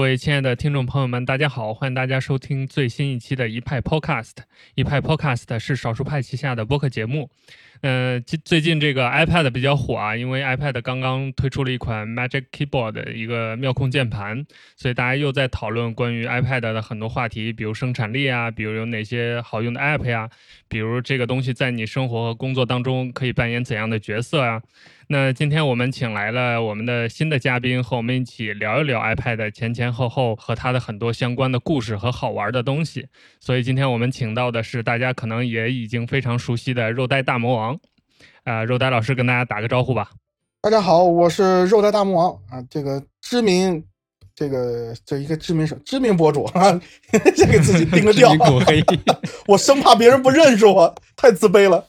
各位亲爱的听众朋友们，大家好！欢迎大家收听最新一期的一派 Podcast。一派 Podcast 是少数派旗下的播客节目。呃，最最近这个 iPad 比较火啊，因为 iPad 刚刚推出了一款 Magic Keyboard 的一个妙控键盘，所以大家又在讨论关于 iPad 的很多话题，比如生产力啊，比如有哪些好用的 App 呀，比如这个东西在你生活和工作当中可以扮演怎样的角色啊。那今天我们请来了我们的新的嘉宾，和我们一起聊一聊 iPad 前前后后和它的很多相关的故事和好玩的东西。所以今天我们请到的是大家可能也已经非常熟悉的肉呆大魔王，啊，肉呆老师跟大家打个招呼吧。大家好，我是肉呆大魔王啊，这个知名，这个这一个知名什知名博主啊，先给自己定个调，我生怕别人不认识我，太自卑了。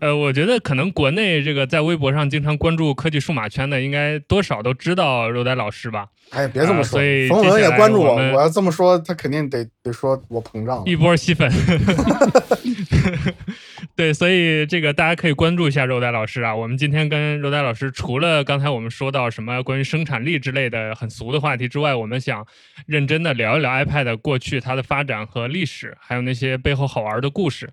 呃，我觉得可能国内这个在微博上经常关注科技数码圈的，应该多少都知道肉呆老师吧？哎，别这么说，所以冯文也关注我。我要这么说，他肯定得得说我膨胀，一波吸粉。对，所以这个大家可以关注一下肉呆老师啊。我们今天跟肉呆老师，除了刚才我们说到什么关于生产力之类的很俗的话题之外，我们想认真的聊一聊 iPad 过去它的发展和历史，还有那些背后好玩的故事。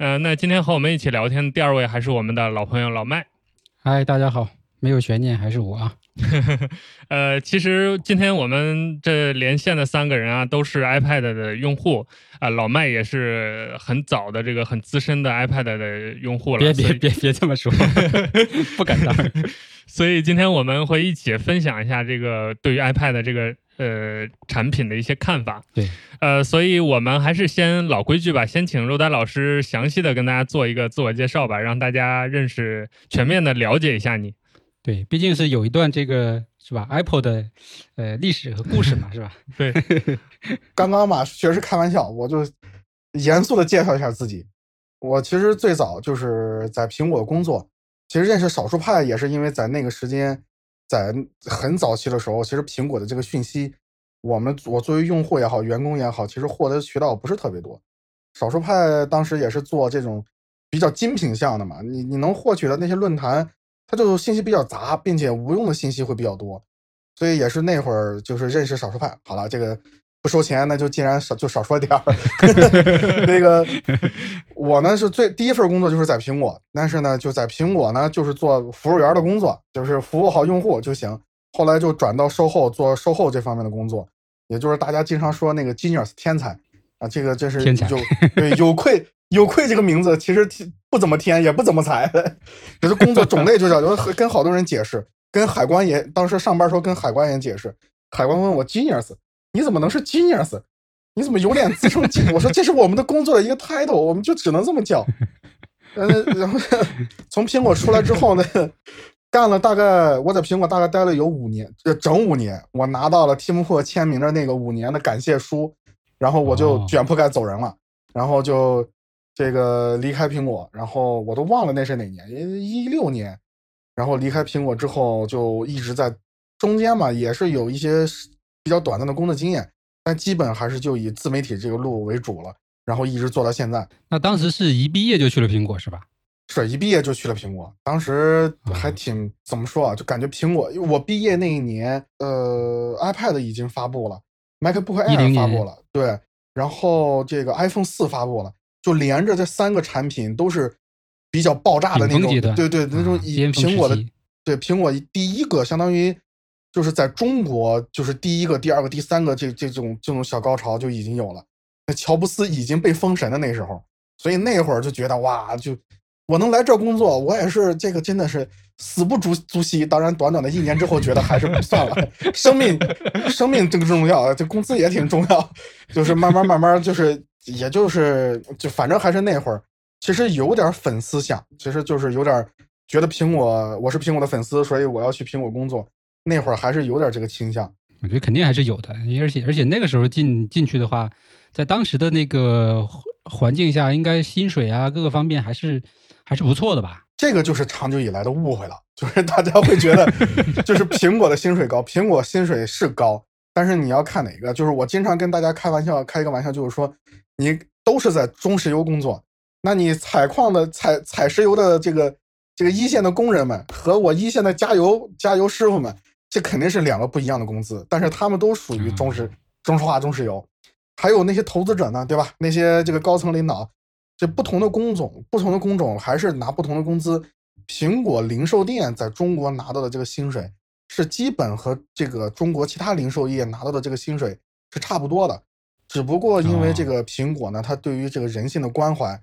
嗯，那今天和我们一起聊天的第二位还是我们的老朋友老麦。嗨，大家好，没有悬念，还是我啊。呃，其实今天我们这连线的三个人啊，都是 iPad 的用户啊。老麦也是很早的这个很资深的 iPad 的用户了。别别别别这么说，不敢当。所以今天我们会一起分享一下这个对于 iPad 这个。呃，产品的一些看法。对，呃，所以我们还是先老规矩吧，先请肉丹老师详细的跟大家做一个自我介绍吧，让大家认识、全面的了解一下你。对，毕竟是有一段这个是吧，Apple 的呃历史和故事嘛，是吧？对，刚刚嘛，确实开玩笑，我就严肃的介绍一下自己。我其实最早就是在苹果工作，其实认识少数派也是因为在那个时间。在很早期的时候，其实苹果的这个讯息，我们我作为用户也好，员工也好，其实获得渠道不是特别多。少数派当时也是做这种比较精品项的嘛，你你能获取的那些论坛，它就信息比较杂，并且无用的信息会比较多，所以也是那会儿就是认识少数派。好了，这个。不收钱，那就既然少就少说点儿。那个我呢是最第一份工作就是在苹果，但是呢就在苹果呢就是做服务员的工作，就是服务好用户就行。后来就转到售后做售后这方面的工作，也就是大家经常说那个 genius 天才啊，这个这是有对有愧有愧这个名字其实不怎么天也不怎么才，就是工作种类就叫跟好多人解释，跟海关也当时上班时候跟海关也解释，海关问我 genius。你怎么能是 genius？你怎么有脸自称？我说这是我们的工作的一个 title，我们就只能这么叫。嗯，然后从苹果出来之后呢，干了大概我在苹果大概待了有五年，整五年，我拿到了 Tim Cook 签名的那个五年的感谢书，然后我就卷铺盖走人了，然后就这个离开苹果，然后我都忘了那是哪年，一六年，然后离开苹果之后就一直在中间嘛，也是有一些。比较短暂的工作经验，但基本还是就以自媒体这个路为主了，然后一直做到现在。那当时是一毕业就去了苹果是吧？是一毕业就去了苹果，当时还挺怎么说啊？就感觉苹果，我毕业那一年，呃，iPad 已经发布了，MacBook Air 发布了，对，然后这个 iPhone 四发布了，就连着这三个产品都是比较爆炸的那种，对对，那种以苹果的，对苹果第一个相当于。就是在中国，就是第一个、第二个、第三个这这种这种小高潮就已经有了。那乔布斯已经被封神的那时候，所以那会儿就觉得哇，就我能来这工作，我也是这个真的是死不足足惜。当然，短短的一年之后，觉得还是算了，生命生命这个重要，这工资也挺重要。就是慢慢慢慢，就是也就是就反正还是那会儿，其实有点粉丝想，其实就是有点觉得苹果我是苹果的粉丝，所以我要去苹果工作。那会儿还是有点这个倾向，我觉得肯定还是有的，而且而且那个时候进进去的话，在当时的那个环境下，应该薪水啊各个方面还是还是不错的吧？这个就是长久以来的误会了，就是大家会觉得，就是苹果的薪水高，苹果薪水是高，但是你要看哪个？就是我经常跟大家开玩笑，开一个玩笑，就是说你都是在中石油工作，那你采矿的采采石油的这个这个一线的工人们和我一线的加油加油师傅们。这肯定是两个不一样的公司，但是他们都属于中石中石化、中石油。还有那些投资者呢，对吧？那些这个高层领导，这不同的工种，不同的工种还是拿不同的工资。苹果零售店在中国拿到的这个薪水，是基本和这个中国其他零售业拿到的这个薪水是差不多的。只不过因为这个苹果呢，它对于这个人性的关怀，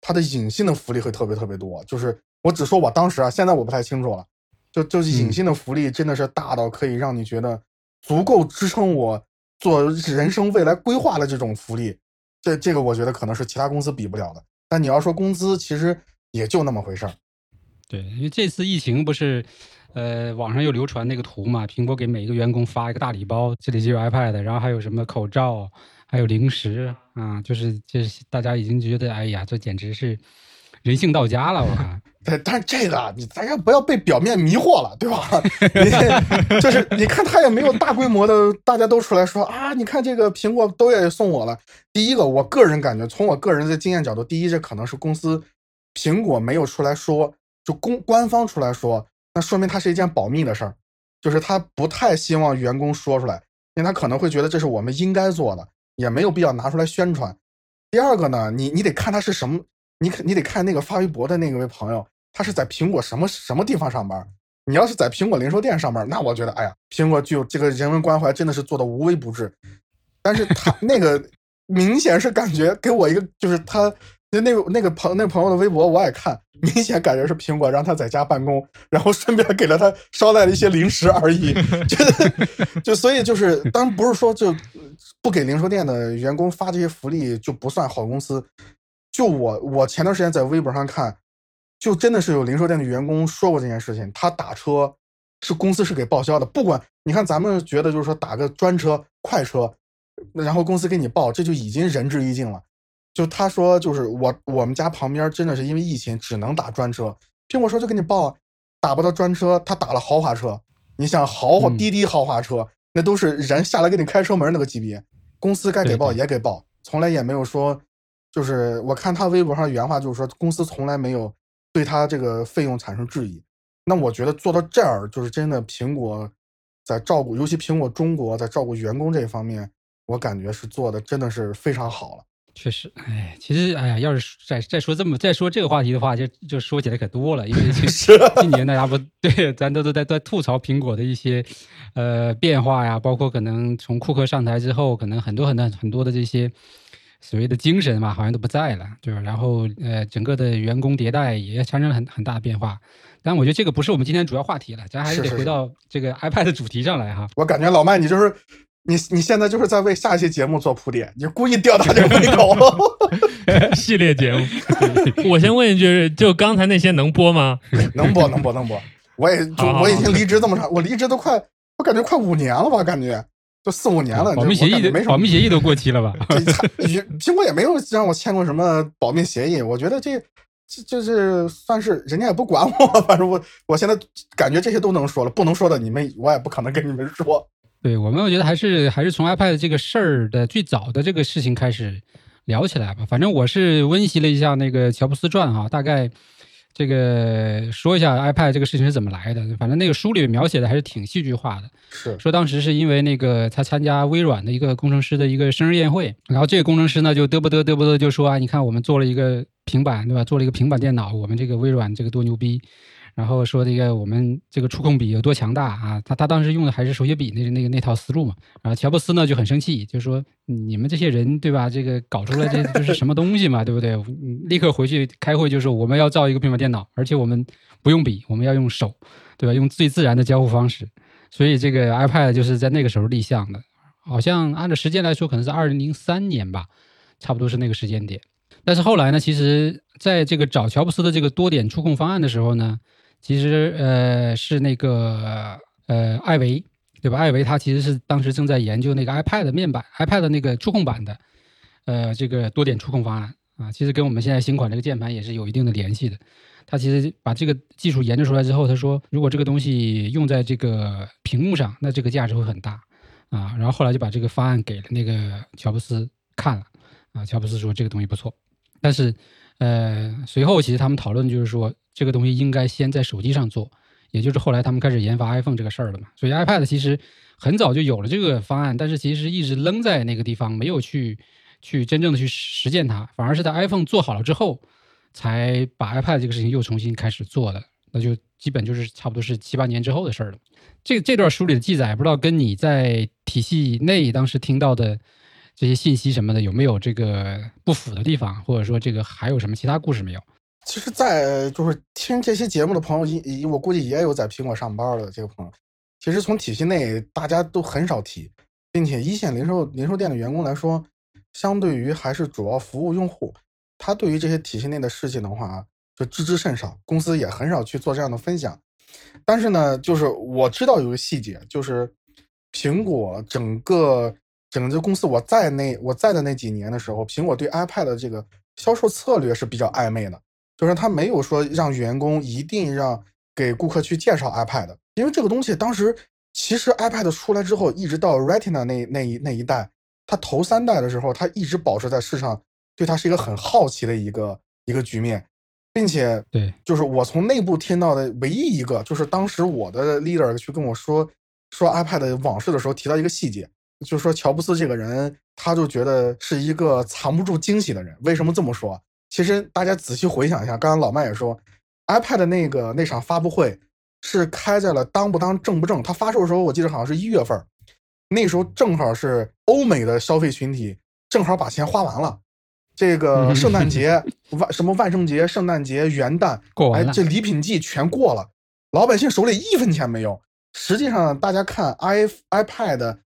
它的隐性的福利会特别特别多。就是我只说我当时啊，现在我不太清楚了。就就是隐性的福利真的是大到可以让你觉得足够支撑我做人生未来规划的这种福利。这这个我觉得可能是其他公司比不了的。但你要说工资，其实也就那么回事儿。对，因为这次疫情不是，呃，网上又流传那个图嘛，苹果给每一个员工发一个大礼包，这里就有 iPad，然后还有什么口罩。还有零食啊，就是就是大家已经觉得，哎呀，这简直是人性到家了，我看。对，但是这个你大家不要被表面迷惑了，对吧？你 就是你看他也没有大规模的，大家都出来说啊，你看这个苹果都也送我了。第一个，我个人感觉，从我个人的经验角度，第一，这可能是公司苹果没有出来说，就公官方出来说，那说明它是一件保密的事儿，就是他不太希望员工说出来，因为他可能会觉得这是我们应该做的。也没有必要拿出来宣传。第二个呢，你你得看他是什么，你你得看那个发微博的那位朋友，他是在苹果什么什么地方上班。你要是在苹果零售店上班，那我觉得，哎呀，苹果就这个人文关怀真的是做的无微不至。但是他那个明显是感觉给我一个，就是他。就那个那个朋那朋友的微博我也看，明显感觉是苹果让他在家办公，然后顺便给了他捎带了一些零食而已。就就所以就是，当然不是说就不给零售店的员工发这些福利就不算好公司。就我我前段时间在微博上看，就真的是有零售店的员工说过这件事情，他打车是公司是给报销的，不管你看咱们觉得就是说打个专车快车，然后公司给你报，这就已经仁至义尽了。就他说，就是我我们家旁边真的是因为疫情只能打专车。苹果说就给你报，打不到专车，他打了豪华车。你想豪华滴滴豪华车，那都是人下来给你开车门那个级别，公司该给报也给报，从来也没有说，就是我看他微博上原话就是说，公司从来没有对他这个费用产生质疑。那我觉得做到这儿，就是真的苹果在照顾，尤其苹果中国在照顾员工这一方面，我感觉是做的真的是非常好了。确实，哎，其实，哎呀，要是再再说这么再说这个话题的话，就就说起来可多了。因为 今年大家不 对，咱都都在在吐槽苹果的一些呃变化呀，包括可能从库克上台之后，可能很多很多很多的这些所谓的精神嘛，好像都不在了，对吧？然后呃，整个的员工迭代也产生了很很大的变化。但我觉得这个不是我们今天主要话题了，咱还是得回到这个 iPad 主题上来哈。我感觉老麦你就是。你你现在就是在为下一期节目做铺垫，你故意吊大这个胃口。系列节目，我先问一句，就刚才那些能播吗？能播，能播，能播。我也就我已经离职这么长，我离职都快，我感觉快五年了吧？感觉都四五年了。保密协议没保密协议都过期了吧？苹果也没有让我签过什么保密协议。我觉得这这就是算是人家也不管我，反正我我现在感觉这些都能说了，不能说的你们我也不可能跟你们说。对我们，我觉得还是还是从 iPad 这个事儿的最早的这个事情开始聊起来吧。反正我是温习了一下那个乔布斯传哈，大概这个说一下 iPad 这个事情是怎么来的。反正那个书里描写的还是挺戏剧化的，是说当时是因为那个他参加微软的一个工程师的一个生日宴会，然后这个工程师呢就嘚不嘚嘚不嘚就说啊，你看我们做了一个平板对吧？做了一个平板电脑，我们这个微软这个多牛逼。然后说这个我们这个触控笔有多强大啊？他他当时用的还是手写笔那那个那套思路嘛。然后乔布斯呢就很生气，就说你们这些人对吧？这个搞出来这 就是什么东西嘛，对不对？立刻回去开会就说我们要造一个平板电脑，而且我们不用笔，我们要用手，对吧？用最自然的交互方式。所以这个 iPad 就是在那个时候立项的，好像按照时间来说可能是二零零三年吧，差不多是那个时间点。但是后来呢，其实在这个找乔布斯的这个多点触控方案的时候呢。其实，呃，是那个，呃，艾维，对吧？艾维他其实是当时正在研究那个 iPad 面板，iPad 那个触控板的，呃，这个多点触控方案啊，其实跟我们现在新款这个键盘也是有一定的联系的。他其实把这个技术研究出来之后，他说，如果这个东西用在这个屏幕上，那这个价值会很大啊。然后后来就把这个方案给了那个乔布斯看了啊，乔布斯说这个东西不错，但是，呃，随后其实他们讨论就是说。这个东西应该先在手机上做，也就是后来他们开始研发 iPhone 这个事儿了嘛。所以 iPad 其实很早就有了这个方案，但是其实一直扔在那个地方，没有去去真正的去实践它，反而是在 iPhone 做好了之后，才把 iPad 这个事情又重新开始做的。那就基本就是差不多是七八年之后的事儿了。这这段书里的记载，不知道跟你在体系内当时听到的这些信息什么的有没有这个不符的地方，或者说这个还有什么其他故事没有？其实，在就是听这些节目的朋友，我估计也有在苹果上班的这个朋友。其实从体系内大家都很少提，并且一线零售零售店的员工来说，相对于还是主要服务用户，他对于这些体系内的事情的话，就知之甚少，公司也很少去做这样的分享。但是呢，就是我知道有个细节，就是苹果整个整个公司我在那我在的那几年的时候，苹果对 iPad 的这个销售策略是比较暧昧的。就是他没有说让员工一定让给顾客去介绍 iPad，因为这个东西当时其实 iPad 出来之后，一直到 Retina 那那一那一代，它头三代的时候，它一直保持在市场对它是一个很好奇的一个一个局面，并且对，就是我从内部听到的唯一一个，就是当时我的 leader 去跟我说说 iPad 往事的时候提到一个细节，就是说乔布斯这个人，他就觉得是一个藏不住惊喜的人。为什么这么说？其实大家仔细回想一下，刚刚老麦也说，iPad 那个那场发布会是开在了当不当正不正？它发售的时候，我记得好像是一月份，那时候正好是欧美的消费群体正好把钱花完了，这个圣诞节、万什么万圣节、圣诞节、元旦过完了，这礼品季全过了，老百姓手里一分钱没有。实际上，大家看 i iPad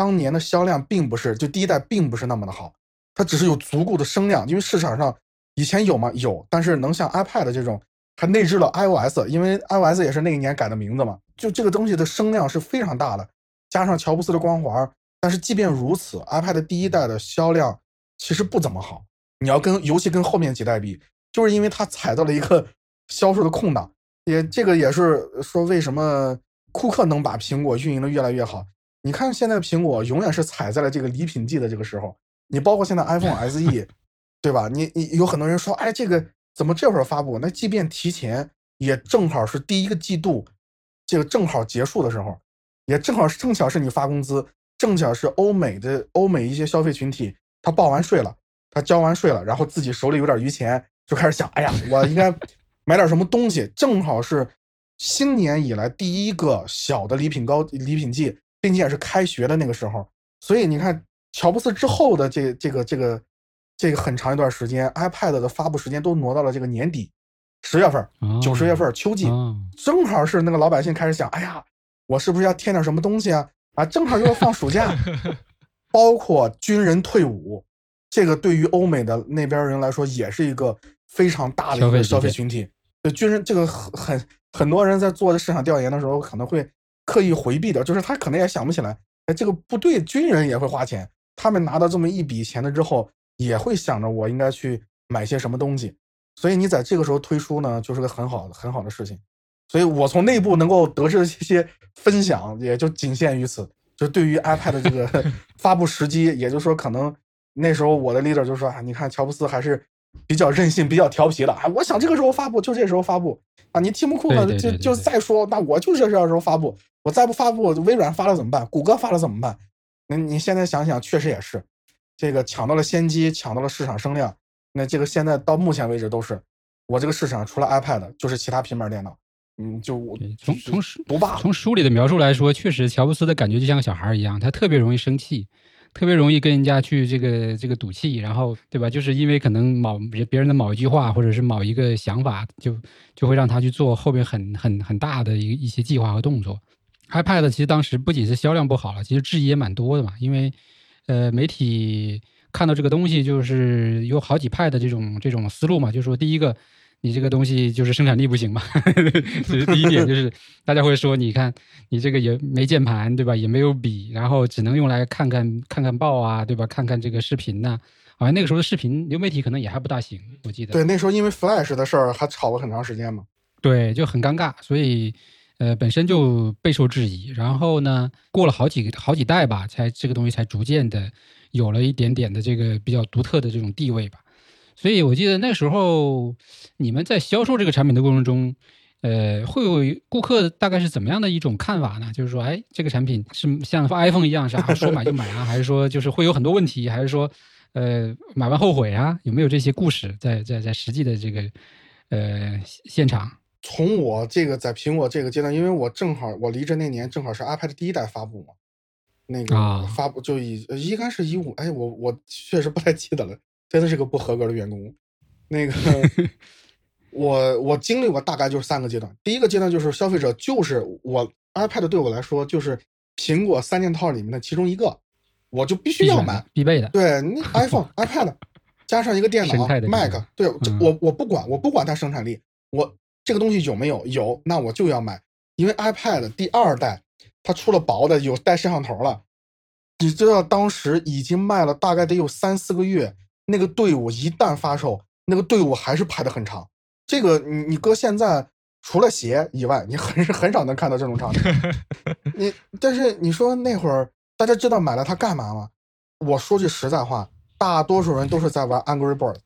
当年的销量并不是就第一代并不是那么的好，它只是有足够的声量，因为市场上。以前有吗？有，但是能像 iPad 这种还内置了 iOS，因为 iOS 也是那一年改的名字嘛。就这个东西的声量是非常大的，加上乔布斯的光环。但是即便如此，iPad 第一代的销量其实不怎么好。你要跟尤其跟后面几代比，就是因为它踩到了一个销售的空档。也这个也是说为什么库克能把苹果运营的越来越好。你看现在的苹果永远是踩在了这个礼品季的这个时候。你包括现在 iPhone SE。对吧？你你有很多人说，哎，这个怎么这会儿发布？那即便提前，也正好是第一个季度，这个正好结束的时候，也正好正巧是你发工资，正巧是欧美的欧美一些消费群体，他报完税了，他交完税了，然后自己手里有点余钱，就开始想，哎呀，我应该买点什么东西。正好是新年以来第一个小的礼品高礼品季，并且也是开学的那个时候，所以你看，乔布斯之后的这这个这个。这个很长一段时间，iPad 的发布时间都挪到了这个年底，十月份、九十月份，秋季，正好是那个老百姓开始想，哎呀，我是不是要添点什么东西啊？啊，正好又要放暑假，包括军人退伍，这个对于欧美的那边人来说，也是一个非常大的一个消费群体。对军人，这个很很多人在做的市场调研的时候，可能会刻意回避的，就是他可能也想不起来，哎，这个部队军人也会花钱，他们拿到这么一笔钱了之后。也会想着我应该去买些什么东西，所以你在这个时候推出呢，就是个很好很好的事情。所以我从内部能够得知的这些分享，也就仅限于此。就对于 iPad 这个发布时机，也就是说，可能那时候我的 leader 就说：“啊，你看乔布斯还是比较任性、比较调皮了。啊，我想这个时候发布，就这时候发布啊。你 Tim Cook 就就再说，那我就这时候发布。我再不发布，微软发了怎么办？谷歌发了怎么办？那你现在想想，确实也是。”这个抢到了先机，抢到了市场声量。那这个现在到目前为止都是我这个市场，除了 iPad 就是其他平板电脑。嗯，就从从书。从书里的描述来说，确实乔布斯的感觉就像个小孩一样，他特别容易生气，特别容易跟人家去这个这个赌气，然后对吧？就是因为可能某别人的某一句话，或者是某一个想法，就就会让他去做后面很很很大的一一些计划和动作。iPad 其实当时不仅是销量不好了，其实质疑也蛮多的嘛，因为。呃，媒体看到这个东西，就是有好几派的这种这种思路嘛，就是说，第一个，你这个东西就是生产力不行嘛，这是第一点，就是大家会说，你看你这个也没键盘，对吧？也没有笔，然后只能用来看看看看报啊，对吧？看看这个视频呐，好像那个时候的视频流媒体可能也还不大行，我记得。对，那时候因为 Flash 的事儿还吵了很长时间嘛。对，就很尴尬，所以。呃，本身就备受质疑，然后呢，过了好几个好几代吧，才这个东西才逐渐的有了一点点的这个比较独特的这种地位吧。所以我记得那时候你们在销售这个产品的过程中，呃，会有顾客大概是怎么样的一种看法呢？就是说，哎，这个产品是像 iPhone 一样是啊，说买就买啊，还是说就是会有很多问题，还是说呃买完后悔啊？有没有这些故事在在在实际的这个呃现场？从我这个在苹果这个阶段，因为我正好我离职那年正好是 iPad 第一代发布嘛，那个发布就以应该是一五，哎，我我确实不太记得了，真的是个不合格的员工。那个 我我经历过大概就是三个阶段，第一个阶段就是消费者就是我 iPad 对我来说就是苹果三件套里面的其中一个，我就必须要买必备的，对那 iPhone iPad 加上一个电脑 Mac，对，我我不管我不管它生产力我。这个东西有没有？有，那我就要买，因为 iPad 第二代它出了薄的，有带摄像头了。你知道当时已经卖了大概得有三四个月，那个队伍一旦发售，那个队伍还是排的很长。这个你你搁现在除了鞋以外，你很 很少能看到这种场景。你但是你说那会儿大家知道买了它干嘛吗？我说句实在话，大多数人都是在玩 Angry Bird。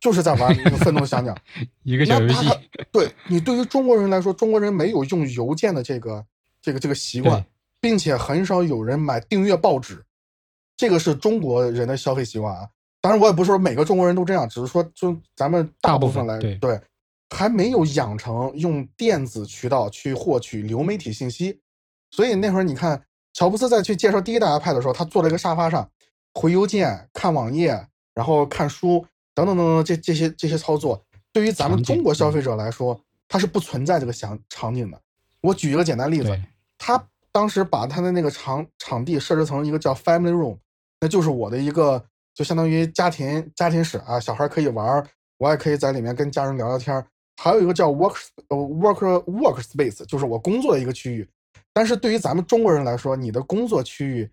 就是在玩那个愤怒小鸟，一个小游戏。对你对于中国人来说，中国人没有用邮件的这个这个这个习惯，并且很少有人买订阅报纸，这个是中国人的消费习惯啊。当然，我也不是说每个中国人都这样，只是说就咱们大部分来对，还没有养成用电子渠道去获取流媒体信息。所以那会儿你看，乔布斯在去介绍第一代 iPad 的时候，他坐在一个沙发上回邮件、看网页，然后看书。等等等等，这这些这些操作，对于咱们中国消费者来说，它是不存在这个想场景的。我举一个简单例子，他当时把他的那个场场地设置成一个叫 Family Room，那就是我的一个，就相当于家庭家庭室啊，小孩可以玩，我也可以在里面跟家人聊聊天。还有一个叫 Work 呃 Work Work Space，就是我工作的一个区域。但是对于咱们中国人来说，你的工作区域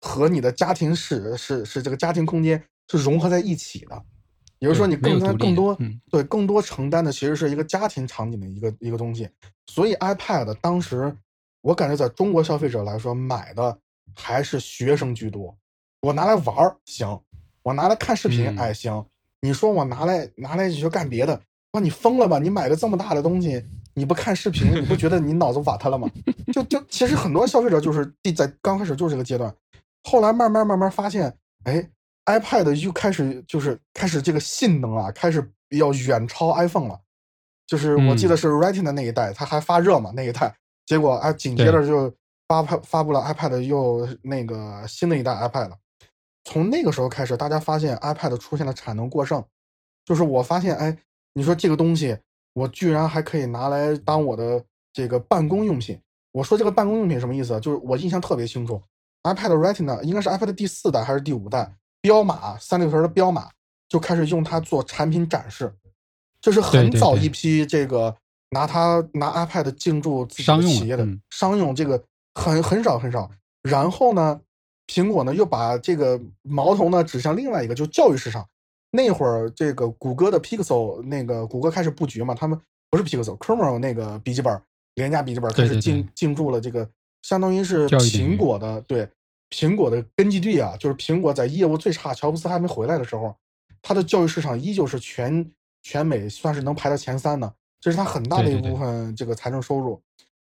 和你的家庭室是是这个家庭空间是融合在一起的。也就是说，你更多更多对更多承担的其实是一个家庭场景的一个一个东西，所以 iPad 当时我感觉在中国消费者来说买的还是学生居多。我拿来玩儿行，我拿来看视频哎行。你说我拿来拿来就干别的，哇你疯了吧？你买个这么大的东西，你不看视频，你不觉得你脑子瓦特了吗？就就其实很多消费者就是在刚开始就是这个阶段，后来慢慢慢慢发现，哎。iPad 又开始就是开始这个性能啊，开始要远超 iPhone 了。就是我记得是 Retina 那一代，它还发热嘛那一代，结果啊紧接着就发发发布了 iPad 又那个新的一代 iPad。从那个时候开始，大家发现 iPad 出现了产能过剩。就是我发现，哎，你说这个东西，我居然还可以拿来当我的这个办公用品。我说这个办公用品什么意思？就是我印象特别清楚，iPad Retina 应该是 iPad 第四代还是第五代。彪马三六零的彪马就开始用它做产品展示，就是很早一批这个拿它拿 iPad 进驻自己企业的商用，这个很很少很少。然后呢，苹果呢又把这个矛头呢指向另外一个，就教育市场。那会儿这个谷歌的 Pixel 那个谷歌开始布局嘛，他们不是 Pixel，Chrome 那个笔记本廉价笔记本开始进进驻了这个，相当于是苹果的对。苹果的根据地啊，就是苹果在业务最差，乔布斯还没回来的时候，它的教育市场依旧是全全美算是能排到前三的，这是它很大的一部分这个财政收入。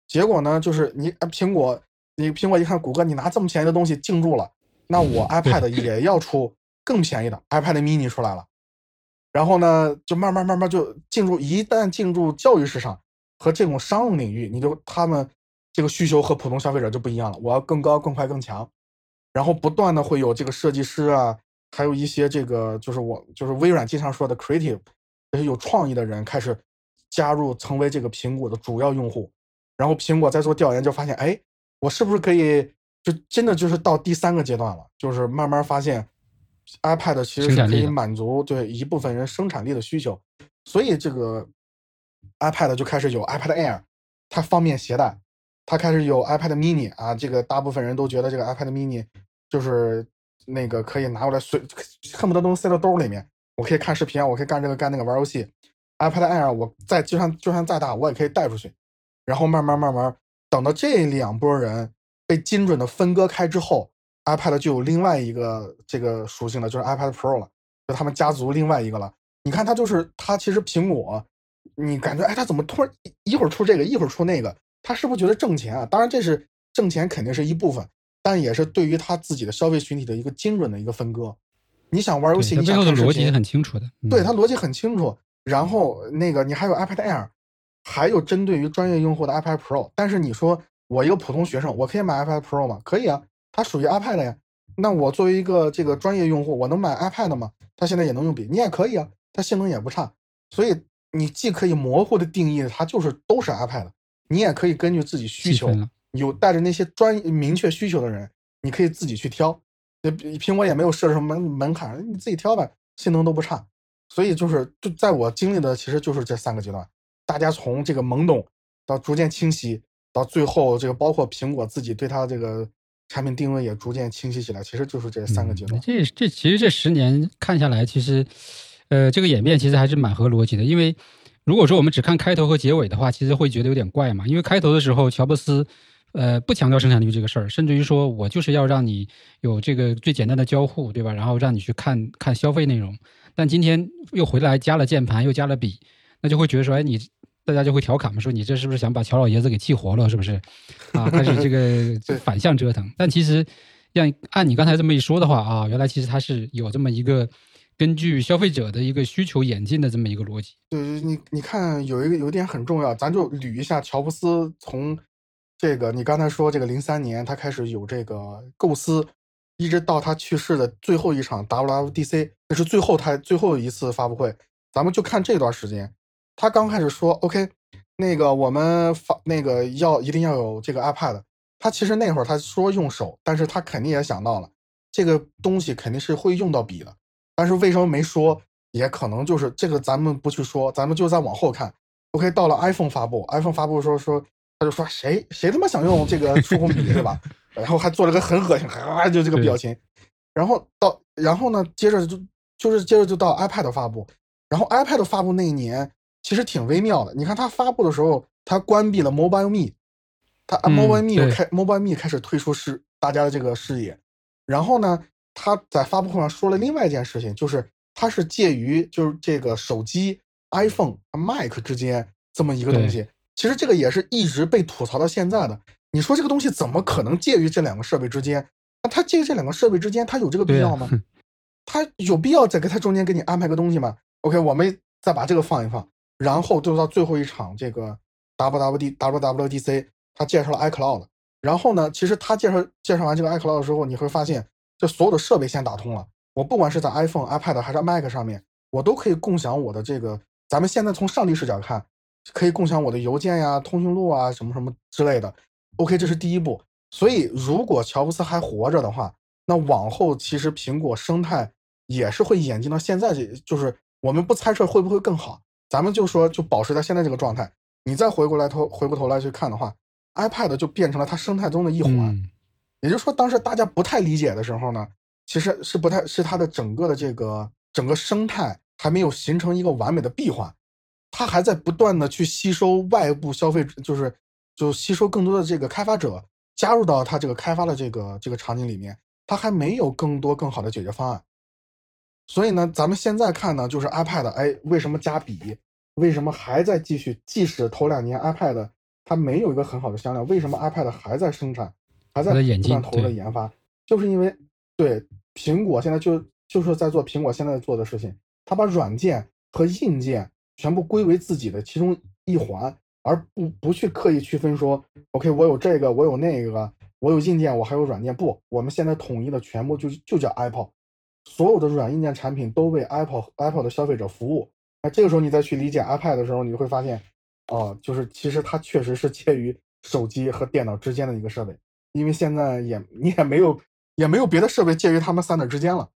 结果呢，就是你苹果，你苹果一看谷歌，你拿这么便宜的东西进驻了，那我 iPad 也要出更便宜的 iPad mini 出来了。然后呢，就慢慢慢慢就进入，一旦进入教育市场和这种商用领域，你就他们这个需求和普通消费者就不一样了，我要更高、更快、更强。然后不断的会有这个设计师啊，还有一些这个就是我就是微软经常说的 creative，这些有创意的人开始加入成为这个苹果的主要用户。然后苹果在做调研就发现，哎，我是不是可以就真的就是到第三个阶段了，就是慢慢发现 iPad 其实是可以满足对一部分人生产力的需求，所以这个 iPad 就开始有 iPad Air，它方便携带。它开始有 iPad Mini 啊，这个大部分人都觉得这个 iPad Mini 就是那个可以拿过来随恨不得都能塞到兜里面，我可以看视频啊，我可以干这个干那个玩游戏。iPad Air 我再就算就算再大，我也可以带出去。然后慢慢慢慢等到这两拨人被精准的分割开之后，iPad 就有另外一个这个属性了，就是 iPad Pro 了，就他们家族另外一个了。你看它就是它其实苹果你感觉哎，他怎么突然一会儿出这个，一会儿出那个？他是不是觉得挣钱啊？当然，这是挣钱肯定是一部分，但也是对于他自己的消费群体的一个精准的一个分割。你想玩游戏，你背逻辑是很清楚的。对他逻辑很清楚。然后那个你还有 iPad Air，还有针对于专业用户的 iPad Pro。但是你说我一个普通学生，我可以买 iPad Pro 吗？可以啊，它属于 iPad 呀。那我作为一个这个专业用户，我能买 iPad 吗？它现在也能用笔，你也可以啊，它性能也不差。所以你既可以模糊的定义它就是都是 iPad，你也可以根据自己需求，有带着那些专明确需求的人，你可以自己去挑。那苹果也没有设置什么门门槛，你自己挑呗，性能都不差。所以就是就在我经历的，其实就是这三个阶段，大家从这个懵懂到逐渐清晰，到最后这个包括苹果自己对它这个产品定位也逐渐清晰起来，其实就是这三个阶段。这这其实这十年看下来，其实呃这个演变其实还是蛮合逻辑的。因为如果说我们只看开头和结尾的话，其实会觉得有点怪嘛。因为开头的时候，乔布斯。呃，不强调生产力这个事儿，甚至于说我就是要让你有这个最简单的交互，对吧？然后让你去看看消费内容。但今天又回来加了键盘，又加了笔，那就会觉得说，哎，你大家就会调侃嘛，说你这是不是想把乔老爷子给气活了？是不是？啊，开始这个反向折腾。但其实，让按你刚才这么一说的话啊，原来其实它是有这么一个根据消费者的一个需求演进的这么一个逻辑。对，你你看有一个有点很重要，咱就捋一下乔布斯从。这个你刚才说，这个零三年他开始有这个构思，一直到他去世的最后一场 WWDC，那是最后他最后一次发布会。咱们就看这段时间，他刚开始说 OK，那个我们发那个要一定要有这个 iPad。他其实那会儿他说用手，但是他肯定也想到了这个东西肯定是会用到笔的。但是为什么没说？也可能就是这个咱们不去说，咱们就再往后看。OK，到了 iPhone 发布，iPhone 发布的时候说。他就说谁谁他妈想用这个触控笔是吧？然后还做了个很恶心，哈就这个表情。然后到然后呢，接着就就是接着就到 iPad 发布。然后 iPad 发布那一年其实挺微妙的。你看它发布的时候，它关闭了 Mobile Me，它 Mobile Me 开 Mobile Me 开始退出视大家的这个视野。然后呢，他在发布会上说了另外一件事情，就是它是介于就是这个手机 iPhone、Mac 之间这么一个东西。其实这个也是一直被吐槽到现在的。你说这个东西怎么可能介于这两个设备之间？那它介于这两个设备之间，它有这个必要吗？它有必要在给它中间给你安排个东西吗？OK，我们再把这个放一放，然后就到最后一场这个 WWD WWDC，他介绍了 iCloud。然后呢，其实他介绍介绍完这个 iCloud 的时候，你会发现，这所有的设备先打通了。我不管是在 iPhone、iPad 还是 Mac 上面，我都可以共享我的这个。咱们现在从上帝视角看。可以共享我的邮件呀、通讯录啊，什么什么之类的。OK，这是第一步。所以，如果乔布斯还活着的话，那往后其实苹果生态也是会演进到现在这，就是我们不猜测会不会更好，咱们就说就保持在现在这个状态。你再回过来头回过头来去看的话，iPad 就变成了它生态中的一环。也就是说，当时大家不太理解的时候呢，其实是不太是它的整个的这个整个生态还没有形成一个完美的闭环。它还在不断的去吸收外部消费，就是就吸收更多的这个开发者加入到它这个开发的这个这个场景里面，它还没有更多更好的解决方案。所以呢，咱们现在看呢，就是 iPad，哎，为什么加笔？为什么还在继续？即使头两年 iPad 它没有一个很好的销量，为什么 iPad 还在生产，还在不断投入的研发？就是因为对苹果现在就就是在做苹果现在做的事情，它把软件和硬件。全部归为自己的其中一环，而不不去刻意区分说，OK，我有这个，我有那个，我有硬件，我还有软件。不，我们现在统一的全部就就叫 Apple，所有的软硬件产品都为 Apple Apple 的消费者服务。那这个时候你再去理解 iPad 的时候，你会发现，哦，就是其实它确实是介于手机和电脑之间的一个设备，因为现在也你也没有也没有别的设备介于他们三者之间了。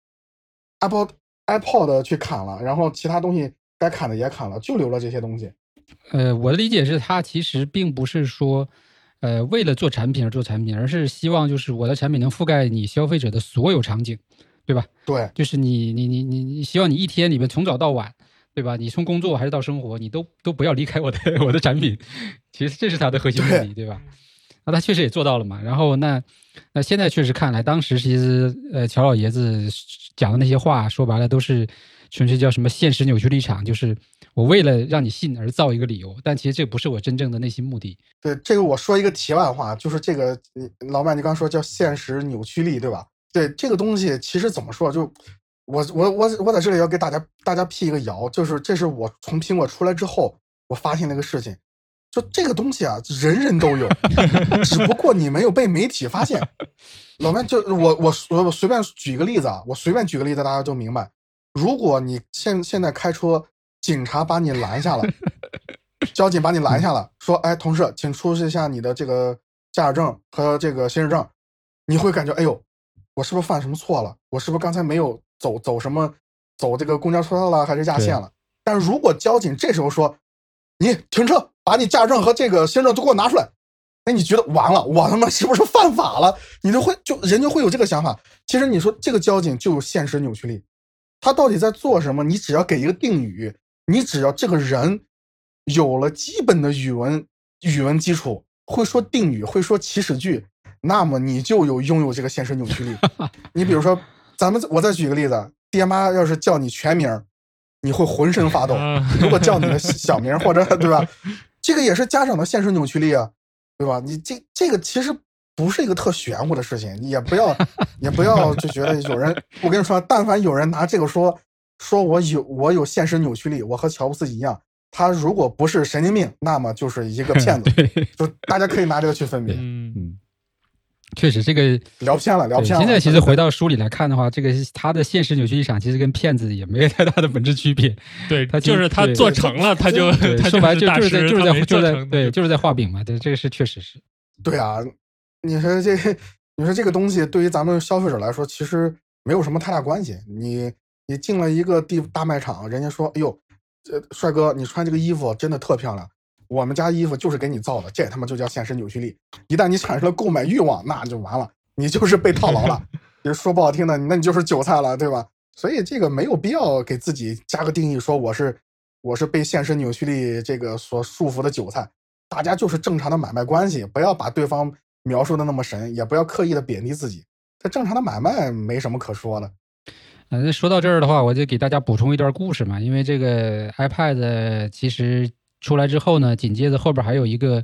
Apple iPod 去砍了，然后其他东西。该砍的也砍了，就留了这些东西。呃，我的理解是，它其实并不是说，呃，为了做产品而做产品，而是希望就是我的产品能覆盖你消费者的所有场景，对吧？对，就是你你你你你希望你一天里面从早到晚，对吧？你从工作还是到生活，你都都不要离开我的 我的产品。其实这是它的核心目的，对吧？那他确实也做到了嘛。然后那那现在确实看来，当时其实呃乔老爷子讲的那些话，说白了都是纯粹叫什么现实扭曲立场，就是我为了让你信而造一个理由，但其实这不是我真正的内心目的。对这个，我说一个题外话，就是这个老板，你刚说叫现实扭曲力，对吧？对这个东西，其实怎么说，就我我我我在这里要给大家大家辟一个谣，就是这是我从苹果出来之后我发现那个事情。就这个东西啊，人人都有，只不过你没有被媒体发现。老麦，就我我我我随便举个例子啊，我随便举个例子，大家就明白。如果你现现在开车，警察把你拦下了，交警把你拦下了，说：“哎，同事，请出示一下你的这个驾驶证和这个行驶证。”你会感觉，哎呦，我是不是犯什么错了？我是不是刚才没有走走什么走这个公交车道了，还是压线了？但如果交警这时候说，你停车，把你驾驶证和这个行驶证都给我拿出来。那你觉得完了，我他妈是不是犯法了？你就会就人就会有这个想法。其实你说这个交警就有现实扭曲力，他到底在做什么？你只要给一个定语，你只要这个人有了基本的语文语文基础，会说定语，会说祈使句，那么你就有拥有这个现实扭曲力。你比如说，咱们我再举个例子，爹妈要是叫你全名。你会浑身发抖。如果叫你的小名或者对吧，这个也是家长的现实扭曲力啊，对吧？你这这个其实不是一个特玄乎的事情，也不要 也不要就觉得有人，我跟你说，但凡有人拿这个说说我有我有现实扭曲力，我和乔布斯一样，他如果不是神经病，那么就是一个骗子。就大家可以拿这个去分别。嗯嗯。确实，这个聊偏了，聊偏了。现在其实回到书里来看的话，这个他的现实扭曲立场其实跟骗子也没有太大的本质区别。对他就是他做成了，他就 说白就就是在就是在就是在对就是在画饼嘛。对，这个是确实是。对啊，你说这你说这个东西对于咱们消费者来说，其实没有什么太大关系。你你进了一个地大卖场，人家说：“哎呦，这帅哥，你穿这个衣服真的特漂亮。”我们家衣服就是给你造的，这他妈就叫现实扭曲力。一旦你产生了购买欲望，那就完了，你就是被套牢了。说不好听的，那你就是韭菜了，对吧？所以这个没有必要给自己加个定义，说我是我是被现实扭曲力这个所束缚的韭菜。大家就是正常的买卖关系，不要把对方描述的那么神，也不要刻意的贬低自己。这正常的买卖没什么可说的。嗯，说到这儿的话，我就给大家补充一段故事嘛，因为这个 iPad 其实。出来之后呢，紧接着后边还有一个，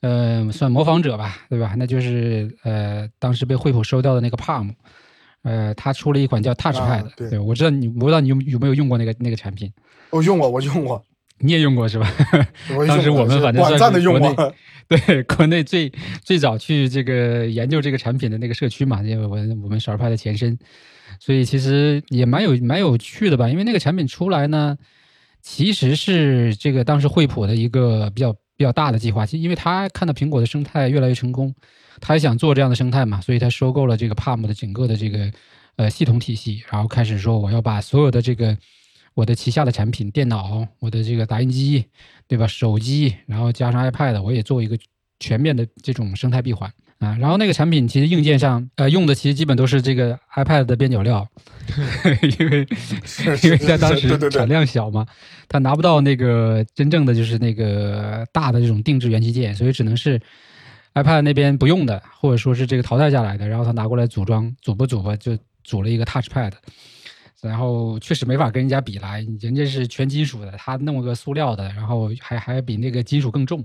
呃，算模仿者吧，对吧？那就是呃，当时被惠普收掉的那个 Palm，呃，他出了一款叫 TouchPad，对，我知道你，我不知道你有有没有用过那个那个产品？我用过，我用过，你也用过是吧？当时我们反正算是国内，对，国内最最早去这个研究这个产品的那个社区嘛，因为我我们少儿派的前身，所以其实也蛮有蛮有趣的吧，因为那个产品出来呢。其实是这个当时惠普的一个比较比较大的计划，其实因为他看到苹果的生态越来越成功，他也想做这样的生态嘛，所以他收购了这个 Palm 的整个的这个呃系统体系，然后开始说我要把所有的这个我的旗下的产品，电脑、我的这个打印机，对吧？手机，然后加上 iPad，我也做一个全面的这种生态闭环。啊，然后那个产品其实硬件上，呃，用的其实基本都是这个 iPad 的边角料，因为因为在当时产量小嘛，他拿不到那个真正的就是那个大的这种定制元器件，所以只能是 iPad 那边不用的，或者说是这个淘汰下来的，然后他拿过来组装，组吧组吧就组了一个 TouchPad，然后确实没法跟人家比来，人家是全金属的，他弄个塑料的，然后还还比那个金属更重，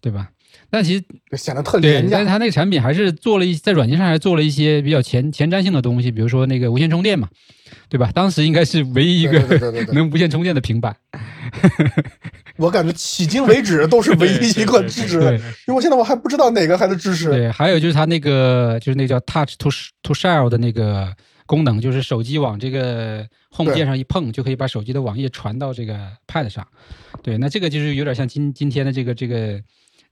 对吧？但其实显得特廉价，但是它那个产品还是做了一在软件上还做了一些比较前前瞻性的东西，比如说那个无线充电嘛，对吧？当时应该是唯一一个 能无线充电的平板。我感觉迄今为止都是唯一一个支持，因为我现在我还不知道哪个还能支持。对，还有就是它那个就是那个叫 Touch to to Share 的那个功能，就是手机往这个 Home 键上一碰，就可以把手机的网页传到这个 Pad 上。对，那这个就是有点像今今天的这个这个。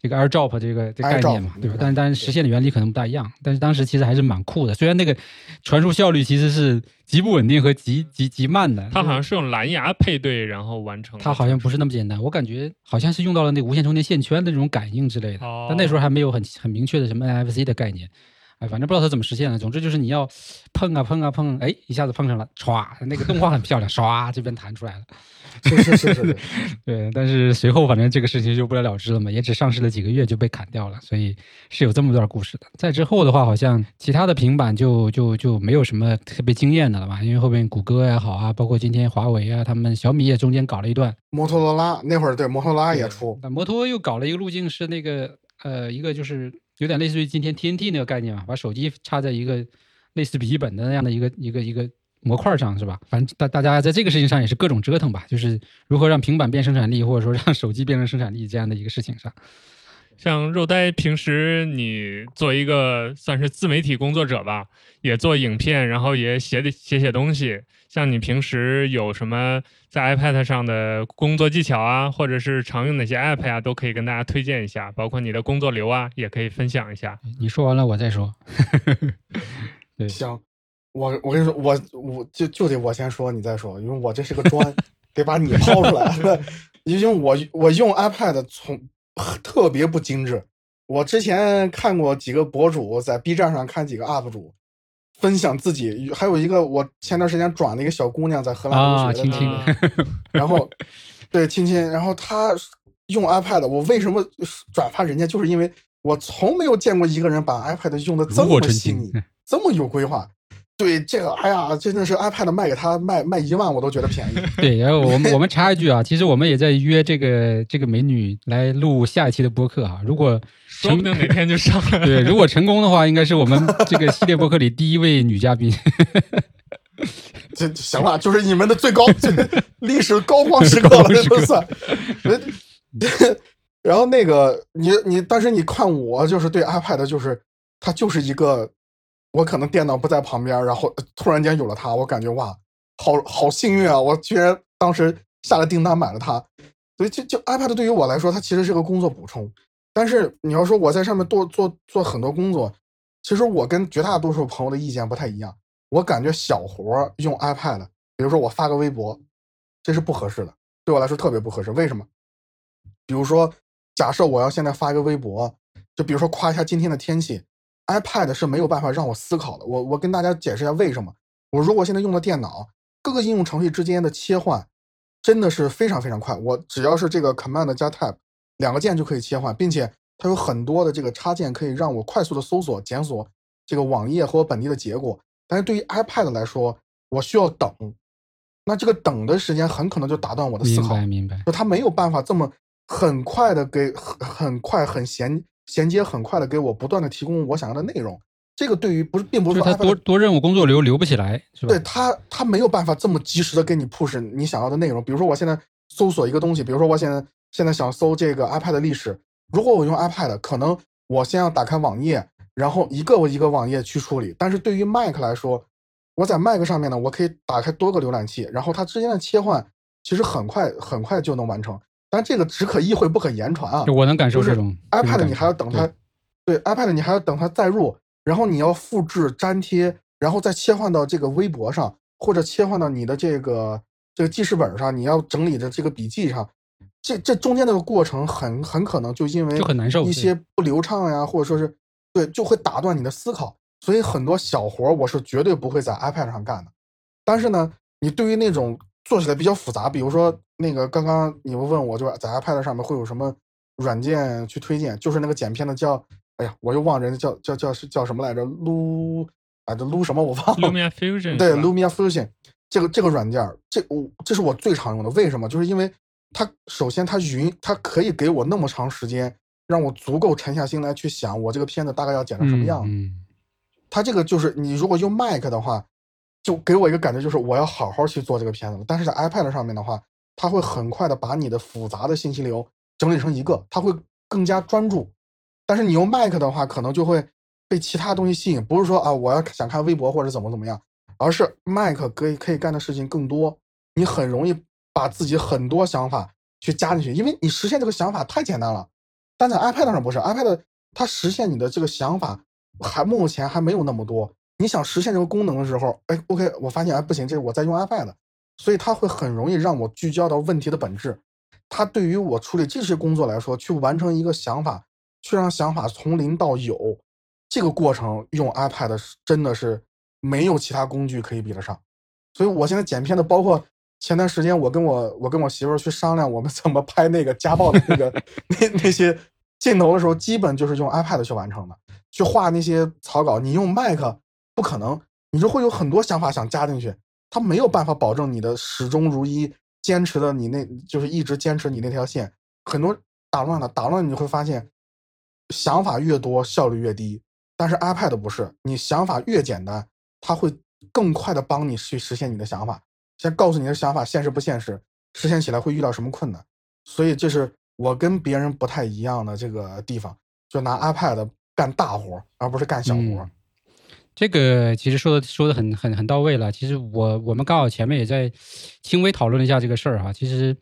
这个 AirDrop 这个这概念嘛，对吧？但但是实现的原理可能不大一样。但是当时其实还是蛮酷的，虽然那个传输效率其实是极不稳定和极极极慢的。它好像是用蓝牙配对然后完成。它好像不是那么简单，我感觉好像是用到了那个无线充电线圈的这种感应之类的。但那时候还没有很很明确的什么 NFC 的概念。哎，反正不知道它怎么实现的。总之就是你要碰啊碰啊碰，哎，一下子碰上了，唰，那个动画很漂亮，唰，这边弹出来了。是是是是，对。但是随后反正这个事情就不了了之了嘛，也只上市了几个月就被砍掉了，所以是有这么段故事的。在之后的话，好像其他的平板就就就没有什么特别惊艳的了吧？因为后面谷歌也好啊，包括今天华为啊，他们小米也中间搞了一段。摩托罗拉那会儿对摩托罗拉也出，那摩托又搞了一个路径是那个呃一个就是有点类似于今天 TNT 那个概念嘛，把手机插在一个类似笔记本的那样的一个一个一个模块上是吧？反正大大家在这个事情上也是各种折腾吧，就是如何让平板变生产力，或者说让手机变成生产力这样的一个事情上。像肉呆，平时你做一个算是自媒体工作者吧，也做影片，然后也写写写东西。像你平时有什么在 iPad 上的工作技巧啊，或者是常用哪些 App 呀，都可以跟大家推荐一下。包括你的工作流啊，也可以分享一下。你说完了，我再说。对，行，我我跟你说，我我就就得我先说，你再说，因为我这是个砖，得把你抛出来。因为我我用 iPad 从。特别不精致。我之前看过几个博主在 B 站上看几个 UP 主分享自己，还有一个我前段时间转了一个小姑娘在荷兰留学的，然后 对亲亲，然后她用 iPad，我为什么转发人家？就是因为我从没有见过一个人把 iPad 用的这么细腻，这么有规划。对这个，哎呀，真的是 iPad 卖给他卖卖一万，我都觉得便宜。对，然后我们我们插一句啊，其实我们也在约这个这个美女来录下一期的播客啊。如果说不定哪天就上了。对，如果成功的话，应该是我们这个系列播客里第一位女嘉宾。这行了，就是你们的最高历史高光时刻了，这都算。然后那个你你，但是你看我就是对 iPad，就是它就是一个。我可能电脑不在旁边，然后突然间有了它，我感觉哇，好好幸运啊！我居然当时下了订单买了它，所以就就 iPad 对于我来说，它其实是个工作补充。但是你要说我在上面多做做很多工作，其实我跟绝大多数朋友的意见不太一样。我感觉小活用 iPad，比如说我发个微博，这是不合适的，对我来说特别不合适。为什么？比如说，假设我要现在发一个微博，就比如说夸一下今天的天气。iPad 是没有办法让我思考的。我我跟大家解释一下为什么。我如果现在用的电脑，各个应用程序之间的切换真的是非常非常快。我只要是这个 Command 加 Tab 两个键就可以切换，并且它有很多的这个插件可以让我快速的搜索检索这个网页和本地的结果。但是对于 iPad 来说，我需要等，那这个等的时间很可能就打断我的思考。明白，明白。就它没有办法这么很快的给很很快很闲。衔接很快的给我不断的提供我想要的内容，这个对于不是并不是说它多多任务工作流流不起来，是吧？对它它没有办法这么及时的给你 push 你想要的内容。比如说我现在搜索一个东西，比如说我现在现在想搜这个 iPad 的历史，如果我用 iPad，可能我先要打开网页，然后一个我一个网页去处理。但是对于 Mac 来说，我在 Mac 上面呢，我可以打开多个浏览器，然后它之间的切换其实很快很快就能完成。但这个只可意会不可言传啊！我能感受这种 iPad，你还要等它，对 iPad，你还要等它载入，然后你要复制粘贴，然后再切换到这个微博上，或者切换到你的这个这个记事本上，你要整理的这个笔记上，这这中间那个过程很很可能就因为就很难受一些不流畅呀，或者说是对，就会打断你的思考。所以很多小活我是绝对不会在 iPad 上干的。但是呢，你对于那种做起来比较复杂，比如说。那个刚刚你们问我，就是在 iPad 上面会有什么软件去推荐？就是那个剪片的叫，哎呀，我又忘人家叫叫叫是叫什么来着？撸啊，这撸什么我忘了。Lumia Fusion。对，Lumia Fusion 这个这个软件，这我这是我最常用的。为什么？就是因为它首先它云，它可以给我那么长时间，让我足够沉下心来去想我这个片子大概要剪成什么样子。它这个就是你如果用 Mac 的话，就给我一个感觉就是我要好好去做这个片子了。但是在 iPad 上面的话。它会很快的把你的复杂的信息流整理成一个，它会更加专注。但是你用 Mac 的话，可能就会被其他东西吸引，不是说啊，我要想看微博或者怎么怎么样，而是 Mac 可以可以干的事情更多，你很容易把自己很多想法去加进去，因为你实现这个想法太简单了。但在 iPad 上不是，iPad 它实现你的这个想法还目前还没有那么多。你想实现这个功能的时候，哎，OK，我发现哎不行，这是我在用 iPad。所以它会很容易让我聚焦到问题的本质。它对于我处理这些工作来说，去完成一个想法，去让想法从零到有，这个过程用 iPad 是真的是没有其他工具可以比得上。所以我现在剪片的，包括前段时间我跟我我跟我媳妇儿去商量我们怎么拍那个家暴的那个 那那些镜头的时候，基本就是用 iPad 去完成的。去画那些草稿，你用 Mac 不可能，你就会有很多想法想加进去，它没有办法保证你的始终如一，坚持的你那就是一直坚持你那条线，很多打乱了，打乱你会发现，想法越多效率越低。但是 iPad 不是，你想法越简单，它会更快的帮你去实现你的想法，先告诉你的想法现实不现实，实现起来会遇到什么困难。所以这是我跟别人不太一样的这个地方，就拿 iPad。干大活而不是干小活这个其实说的说的很很很到位了。其实我我们刚好前面也在轻微讨论了一下这个事儿哈。其实，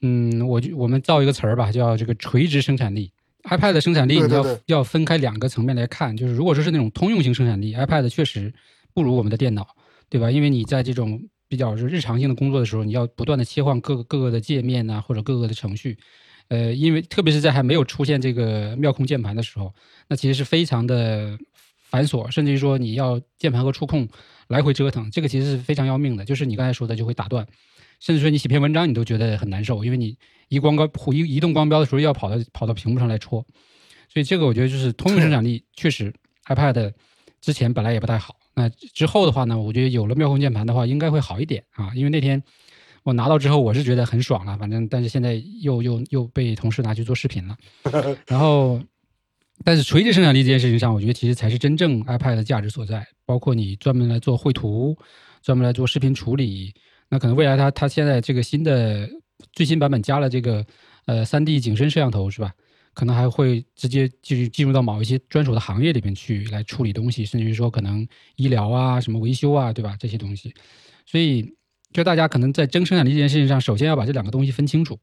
嗯，我就我们造一个词儿吧，叫这个垂直生产力。iPad 的生产力你要要分开两个层面来看，就是如果说是那种通用型生产力，iPad 确实不如我们的电脑，对吧？因为你在这种比较是日常性的工作的时候，你要不断的切换各个各个的界面呐，或者各个的程序。呃，因为特别是在还没有出现这个妙控键盘的时候，那其实是非常的繁琐，甚至于说你要键盘和触控来回折腾，这个其实是非常要命的。就是你刚才说的就会打断，甚至说你写篇文章你都觉得很难受，因为你移光标移移动光标的时候要跑到跑到屏幕上来戳，所以这个我觉得就是通用生产力 确实 iPad 之前本来也不太好，那之后的话呢，我觉得有了妙控键盘的话应该会好一点啊，因为那天。我拿到之后，我是觉得很爽了，反正，但是现在又又又被同事拿去做视频了。然后，但是垂直生产力这件事情上，我觉得其实才是真正 iPad 的价值所在。包括你专门来做绘图，专门来做视频处理，那可能未来它它现在这个新的最新版本加了这个呃三 D 景深摄像头是吧？可能还会直接进进入到某一些专属的行业里面去来处理东西，甚至于说可能医疗啊、什么维修啊，对吧？这些东西，所以。就大家可能在争生产力这件事情上，首先要把这两个东西分清楚，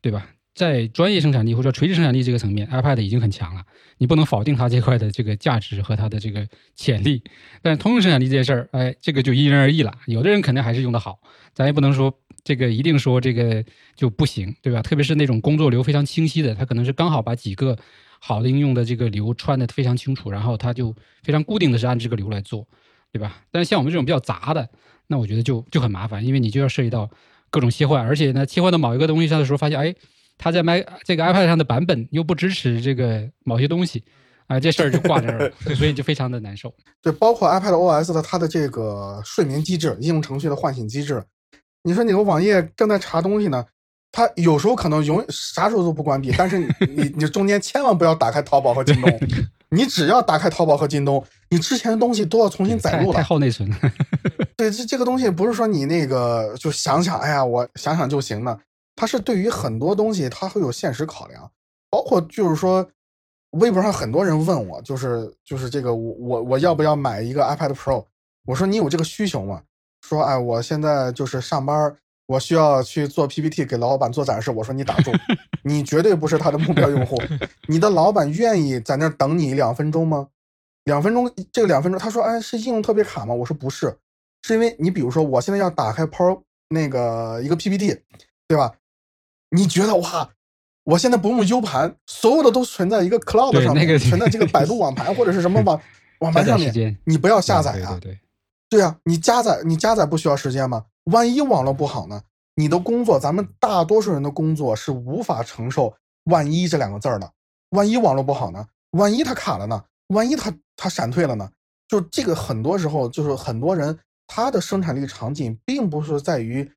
对吧？在专业生产力或者垂直生产力这个层面，iPad 已经很强了，你不能否定它这块的这个价值和它的这个潜力。但是通用生产力这件事儿，哎，这个就因人而异了。有的人肯定还是用得好，咱也不能说这个一定说这个就不行，对吧？特别是那种工作流非常清晰的，它可能是刚好把几个好的应用的这个流串的非常清楚，然后它就非常固定的是按这个流来做，对吧？但是像我们这种比较杂的。那我觉得就就很麻烦，因为你就要涉及到各种切换，而且呢，切换到某一个东西上的时候，发现哎，它在 Mac 这个 iPad 上的版本又不支持这个某些东西，啊，这事儿就挂这儿了，所以就非常的难受。对，包括 iPad OS 的它的这个睡眠机制、应用程序的唤醒机制，你说你个网页正在查东西呢，它有时候可能永啥时候都不关闭，但是你你你中间千万不要打开淘宝和京东。你只要打开淘宝和京东，你之前的东西都要重新载入了。太耗内存了。对，这这个东西不是说你那个就想想，哎呀，我想想就行呢。它是对于很多东西，它会有现实考量。包括就是说，微博上很多人问我，就是就是这个我我我要不要买一个 iPad Pro？我说你有这个需求吗？说哎，我现在就是上班。我需要去做 PPT 给老板做展示，我说你打住，你绝对不是他的目标用户。你的老板愿意在那等你两分钟吗？两分钟，这个两分钟，他说，哎，是应用特别卡吗？我说不是，是因为你比如说，我现在要打开 Power 那个一个 PPT，对吧？你觉得哇，我现在不用 U 盘，所有的都存在一个 Cloud 上面，存在这个百度网盘或者是什么网 网盘上面，你不要下载啊？对对啊，你加载你加载不需要时间吗？万一网络不好呢？你的工作，咱们大多数人的工作是无法承受“万一”这两个字儿的。万一网络不好呢？万一它卡了呢？万一它它闪退了呢？就这个，很多时候就是很多人他的生产力场景并不是在于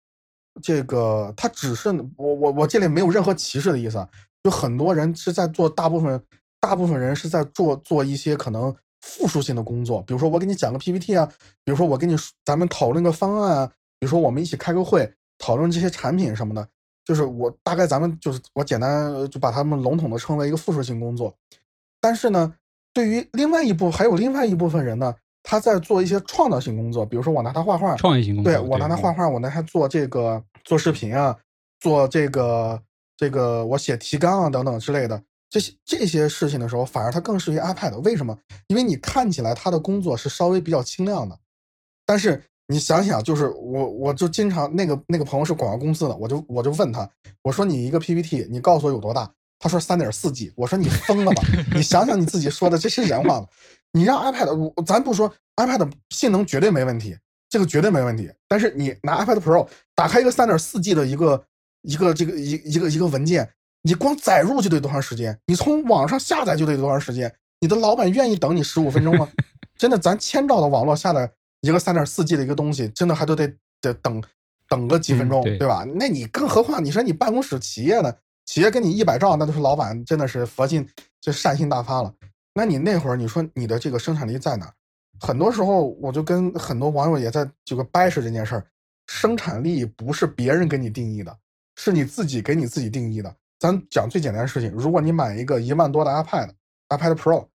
这个，他只是我我我这里没有任何歧视的意思啊。就很多人是在做，大部分大部分人是在做做一些可能复数性的工作，比如说我给你讲个 PPT 啊，比如说我给你咱们讨论个方案啊。比如说，我们一起开个会，讨论这些产品什么的，就是我大概咱们就是我简单就把他们笼统的称为一个复数性工作。但是呢，对于另外一部还有另外一部分人呢，他在做一些创造性工作。比如说，我拿他画画，创意性工作。对我拿他画画，我拿他做这个做视频啊，做这个这个我写提纲啊等等之类的这些这些事情的时候，反而他更适于 iPad。为什么？因为你看起来他的工作是稍微比较清亮的，但是。你想想，就是我，我就经常那个那个朋友是广告公司的，我就我就问他，我说你一个 PPT，你告诉我有多大？他说三点四 G，我说你疯了吧？你想想你自己说的这是人话吗？你让 iPad，我咱不说 iPad 性能绝对没问题，这个绝对没问题。但是你拿 iPad Pro 打开一个三点四 G 的一个一个这个一一个一个文件，你光载入就得多长时间？你从网上下载就得多长时间？你的老板愿意等你十五分钟吗？真的，咱千兆的网络下载一个三点四 G 的一个东西，真的还都得得等等个几分钟，对吧？那你更何况你说你办公室企业呢？企业给你一百兆，那都是老板真的是佛性，就善心大发了。那你那会儿，你说你的这个生产力在哪？很多时候，我就跟很多网友也在这个掰扯这件事儿。生产力不是别人给你定义的，是你自己给你自己定义的。咱讲最简单的事情，如果你买一个一万多的 iPad，iPad Pro，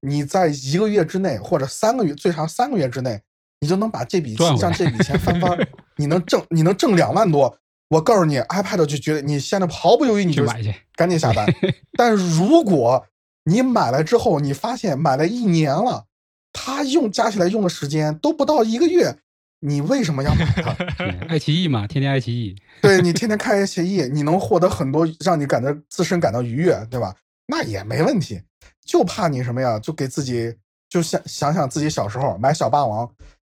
你在一个月之内或者三个月，最长三个月之内，你就能把这笔像这笔钱翻番，你能挣，你能挣两万多。我告诉你，iPad 就觉得你现在毫不犹豫你就买去，赶紧下单。但如果你买来之后，你发现买了一年了，它用加起来用的时间都不到一个月，你为什么要买它？爱奇艺嘛，天天爱奇艺。对你天天看爱奇艺，你能获得很多让你感到自身感到愉悦，对吧？那也没问题，就怕你什么呀？就给自己就想想想自己小时候买小霸王。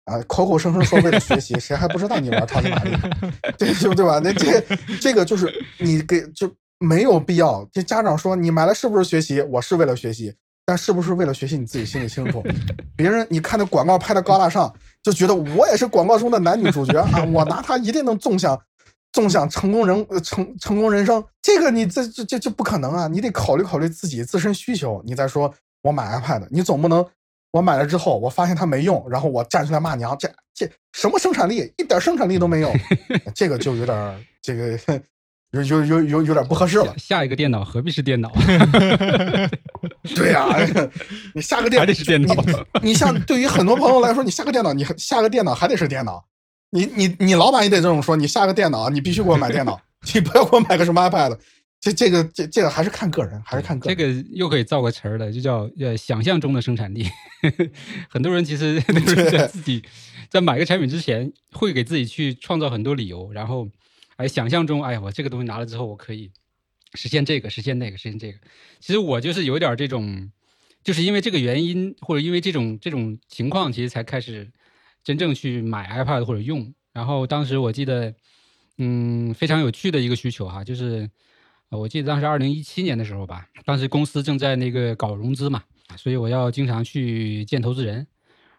啊，口口声声说为了学习，谁还不知道你玩超级玛丽？对，就对吧？那这这个就是你给就没有必要。这家长说你买了是不是学习？我是为了学习，但是不是为了学习你自己心里清楚。别人你看那广告拍的高大上，就觉得我也是广告中的男女主角啊，我拿它一定能纵享纵享成功人成成功人生。这个你这这这这不可能啊！你得考虑考虑自己自身需求，你再说我买 iPad，你总不能。我买了之后，我发现它没用，然后我站出来骂娘，这这什么生产力，一点生产力都没有，这个就有点这个有有有有有点不合适了。下一个电脑何必是电脑？对呀，你下个电脑还得是电脑。你像对于很多朋友来说，你下个电脑，你下个电脑还得是电脑。你你你老板也得这么说，你下个电脑，你必须给我买电脑，你不要给我买个什么 iPad。这这个这这个还是看个人，还是看个人。这个又可以造个词儿了，就叫呃想象中的生产力。很多人其实都是在自己在买个产品之前，会给自己去创造很多理由，然后哎想象中，哎呀，我这个东西拿了之后，我可以实现这个，实现那个，实现这个。其实我就是有点这种，就是因为这个原因，或者因为这种这种情况，其实才开始真正去买 iPad 或者用。然后当时我记得，嗯，非常有趣的一个需求哈，就是。我记得当时二零一七年的时候吧，当时公司正在那个搞融资嘛，所以我要经常去见投资人，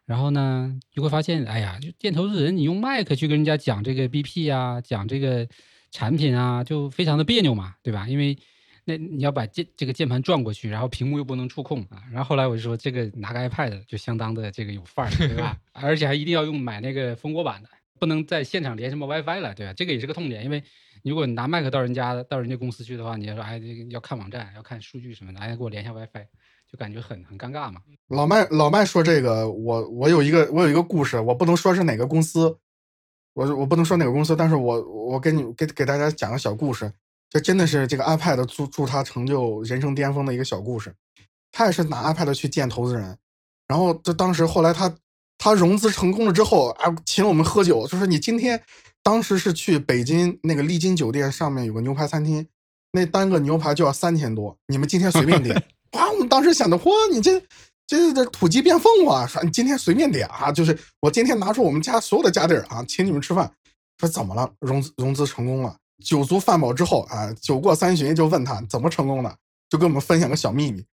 然后呢就会发现，哎呀，就见投资人，你用麦克去跟人家讲这个 BP 啊，讲这个产品啊，就非常的别扭嘛，对吧？因为那你要把键这个键盘转过去，然后屏幕又不能触控啊。然后后来我就说，这个拿个 iPad 就相当的这个有范儿，对吧？而且还一定要用买那个蜂窝版的，不能在现场连什么 WiFi 了，对吧？这个也是个痛点，因为。如果你拿麦克到人家到人家公司去的话，你要说哎，要看网站，要看数据什么的，哎，给我连一下 WiFi，就感觉很很尴尬嘛。老麦老麦说这个，我我有一个我有一个故事，我不能说是哪个公司，我我不能说哪个公司，但是我我给你给给大家讲个小故事，这真的是这个 iPad 助助他成就人生巅峰的一个小故事。他也是拿 iPad 去见投资人，然后这当时后来他他融资成功了之后啊，请我们喝酒，就说你今天。当时是去北京那个丽晶酒店上面有个牛排餐厅，那单个牛排就要三千多，你们今天随便点。哇，我们当时想的，嚯，你这这这土鸡变凤凰，说你今天随便点啊，就是我今天拿出我们家所有的家底儿啊，请你们吃饭。说怎么了？融资融资成功了，酒足饭饱之后啊，酒过三巡就问他怎么成功的，就跟我们分享个小秘密。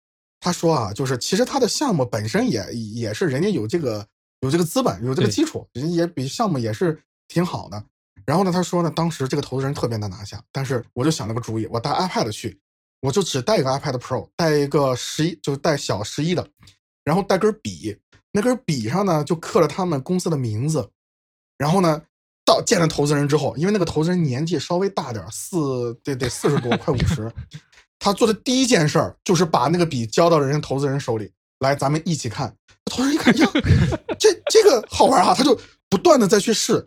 他说啊，就是其实他的项目本身也也是人家有这个有这个资本有这个基础，人也比项目也是挺好的。然后呢，他说呢，当时这个投资人特别难拿下，但是我就想了个主意，我带 iPad 去，我就只带一个 iPad Pro，带一个十一，就是带小十一的，然后带根笔，那根笔上呢就刻了他们公司的名字。然后呢，到见了投资人之后，因为那个投资人年纪稍微大点，四得得四十多，快五十，他做的第一件事儿就是把那个笔交到人家投资人手里，来，咱们一起看。投资人一看，呀，这这个好玩啊，他就不断的再去试。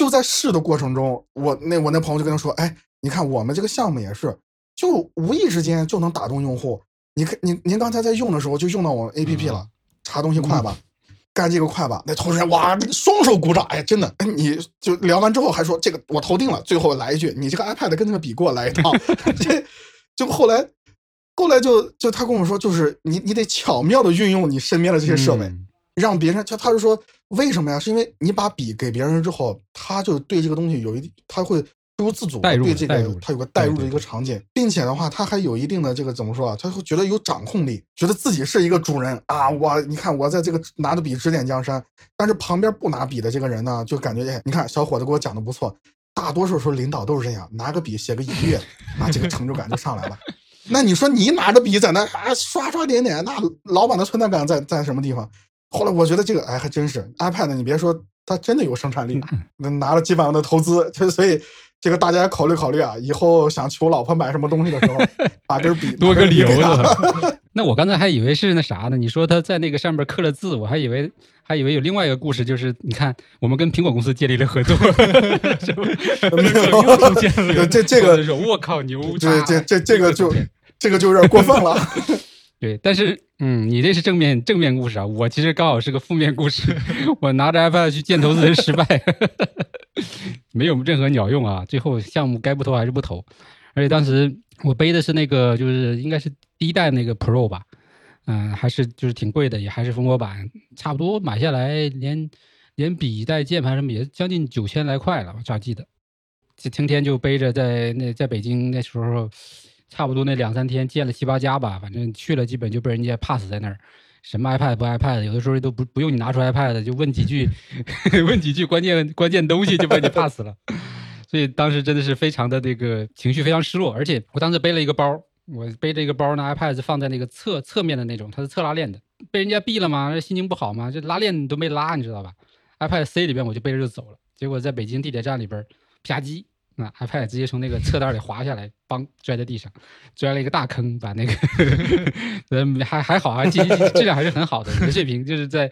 就在试的过程中，我那我那朋友就跟他说：“哎，你看我们这个项目也是，就无意之间就能打动用户。你看，您您刚才在用的时候就用到我们 A P P 了，查东西快吧，干这个快吧。那投资人哇，双手鼓掌，哎，真的，哎，你就聊完之后还说这个我投定了。最后来一句，你这个 iPad 跟这个比给我来一套。这就后来后来就就他跟我说，就是你你得巧妙的运用你身边的这些设备，让别人就他就说为什么呀？是因为你把笔给别人之后，他就对这个东西有一他会不由自主对这个他有个代入的一个场景，并且的话，他还有一定的这个怎么说啊？他会觉得有掌控力，觉得自己是一个主人啊！我你看我在这个拿着笔指点江山，但是旁边不拿笔的这个人呢，就感觉哎，你看小伙子给我讲的不错。大多数时候领导都是这样，拿个笔写个一个月，啊，这个成就感就上来了。那你说你拿着笔在那啊刷刷点点，那老板的存在感在在什么地方？后来我觉得这个哎还真是 iPad，你别说它真的有生产力，拿了几百万的投资，就所以这个大家考虑考虑啊，以后想求老婆买什么东西的时候，把根笔多个理由。那我刚才还以为是那啥呢？你说他在那个上面刻了字，我还以为还以为有另外一个故事，就是你看我们跟苹果公司建立了合作，没有这这个，我靠牛，这这这这个就。这个就有点过分了，对，但是，嗯，你这是正面正面故事啊，我其实刚好是个负面故事，我拿着 iPad 去见投资人失败，没有任何鸟用啊，最后项目该不投还是不投，而且当时我背的是那个，就是应该是第一代那个 Pro 吧，嗯，还是就是挺贵的，也还是蜂窝版，差不多买下来连连笔带键盘什么也将近九千来块了，我咋记得，就天天就背着在那在北京那时候。差不多那两三天见了七八家吧，反正去了基本就被人家 pass 在那儿，什么 iPad 不 iPad，有的时候都不不用你拿出 iPad，就问几句，问几句关键关键东西就被你 pass 了，所以当时真的是非常的那个情绪非常失落，而且我当时背了一个包，我背着一个包呢，iPad 放在那个侧侧面的那种，它是侧拉链的，被人家毙了嘛，心情不好嘛，这拉链都没拉，你知道吧？iPad C 里边我就背着就走了，结果在北京地铁站里边啪叽。那 iPad 直接从那个侧袋里滑下来，梆摔在地上，摔了一个大坑，把那个，呃，还还好啊，质质量还是很好的。水平就是在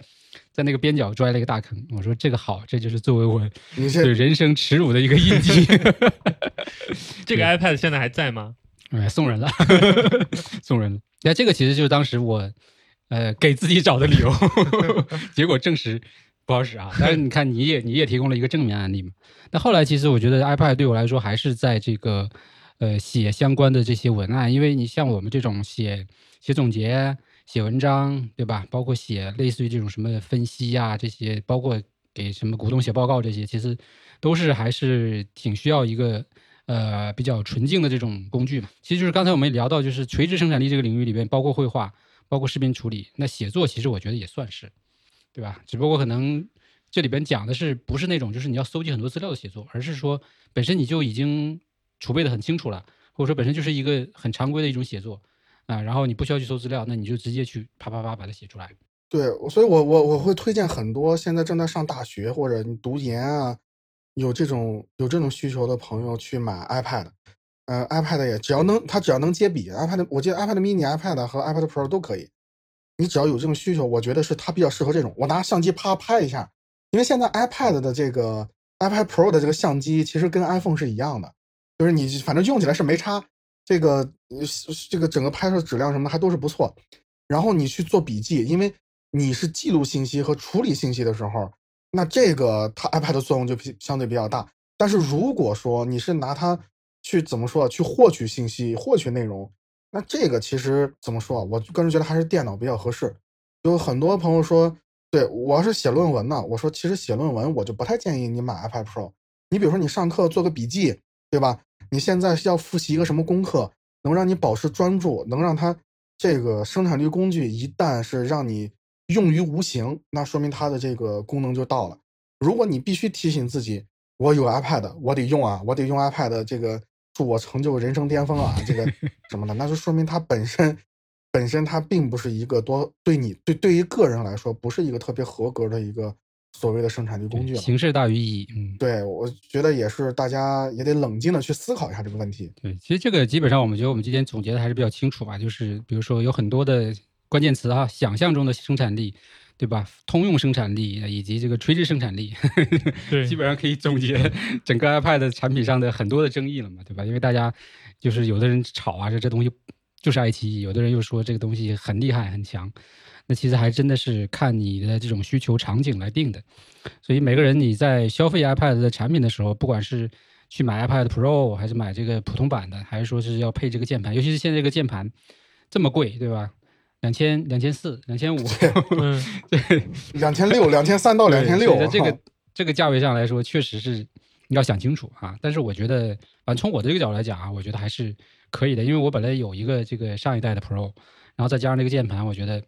在那个边角摔了一个大坑。我说这个好，这就是作为我对人生耻辱的一个印记。这个 iPad 现在还在吗？哎，送人了，送人了。那这个其实就是当时我呃给自己找的理由，结果证实。不好使啊！但是你看，你也你也提供了一个正面案例嘛。那后来其实我觉得 iPad 对我来说还是在这个呃写相关的这些文案，因为你像我们这种写写总结、写文章，对吧？包括写类似于这种什么分析呀这些，包括给什么股东写报告这些，其实都是还是挺需要一个呃比较纯净的这种工具嘛。其实就是刚才我们聊到，就是垂直生产力这个领域里边，包括绘画、包括视频处理，那写作其实我觉得也算是。对吧？只不过可能这里边讲的是不是那种就是你要搜集很多资料的写作，而是说本身你就已经储备的很清楚了，或者说本身就是一个很常规的一种写作啊，然后你不需要去搜资料，那你就直接去啪啪啪把它写出来。对，所以我我我会推荐很多现在正在上大学或者你读研啊，有这种有这种需求的朋友去买 iPad，呃，iPad 也只要能它只要能接笔，iPad 我记得 iPad mini、iPad 和 iPad Pro 都可以。你只要有这种需求，我觉得是它比较适合这种。我拿相机啪拍一下，因为现在 iPad 的这个 iPad Pro 的这个相机其实跟 iPhone 是一样的，就是你反正用起来是没差。这个这个整个拍摄质量什么的还都是不错。然后你去做笔记，因为你是记录信息和处理信息的时候，那这个它 iPad 的作用就相对比较大。但是如果说你是拿它去怎么说去获取信息、获取内容。那这个其实怎么说啊？我个人觉得还是电脑比较合适。有很多朋友说，对我要是写论文呢，我说其实写论文我就不太建议你买 iPad Pro。你比如说你上课做个笔记，对吧？你现在要复习一个什么功课，能让你保持专注，能让它这个生产力工具一旦是让你用于无形，那说明它的这个功能就到了。如果你必须提醒自己，我有 iPad，我得用啊，我得用 iPad 这个。祝我成就人生巅峰啊！这个什么的，那就说明它本身本身它并不是一个多对你对对于个人来说不是一个特别合格的一个所谓的生产力工具了。形式大于意义，嗯，对，我觉得也是，大家也得冷静的去思考一下这个问题。对，其实这个基本上我们觉得我们今天总结的还是比较清楚吧，就是比如说有很多的关键词哈，想象中的生产力。对吧？通用生产力以及这个垂直生产力，对，基本上可以总结 整个 iPad 产品上的很多的争议了嘛，对吧？因为大家就是有的人吵啊，说这东西就是爱奇艺，有的人又说这个东西很厉害很强，那其实还真的是看你的这种需求场景来定的。所以每个人你在消费 iPad 的产品的时候，不管是去买 iPad Pro 还是买这个普通版的，还是说是要配这个键盘，尤其是现在这个键盘。这么贵，对吧？两千、两千四、两千五，嗯，对，两千六、两千三到两千六，在这个这个价位上来说，确实是你要想清楚啊。但是我觉得，反正从我的这个角度来讲啊，我觉得还是可以的，因为我本来有一个这个上一代的 Pro，然后再加上这个键盘，我觉得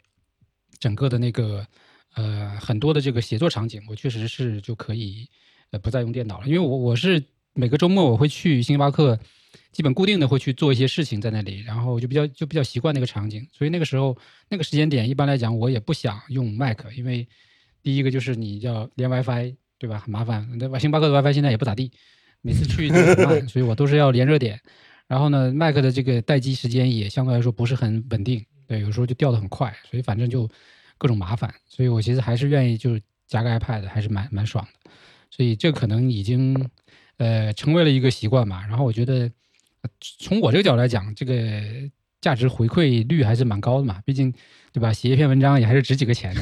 整个的那个呃很多的这个写作场景，我确实是就可以呃不再用电脑了，因为我我是每个周末我会去星巴克。基本固定的会去做一些事情在那里，然后就比较就比较习惯那个场景，所以那个时候那个时间点，一般来讲我也不想用 Mac，因为第一个就是你要连 WiFi，对吧？很麻烦。那星巴克的 WiFi 现在也不咋地，每次去都很慢，所以我都是要连热点。然后呢，Mac 的这个待机时间也相对来说不是很稳定，对，有时候就掉的很快，所以反正就各种麻烦。所以我其实还是愿意就是加个 iPad，还是蛮蛮爽的。所以这可能已经呃成为了一个习惯吧。然后我觉得。从我这个角度来讲，这个价值回馈率还是蛮高的嘛，毕竟，对吧？写一篇文章也还是值几个钱的，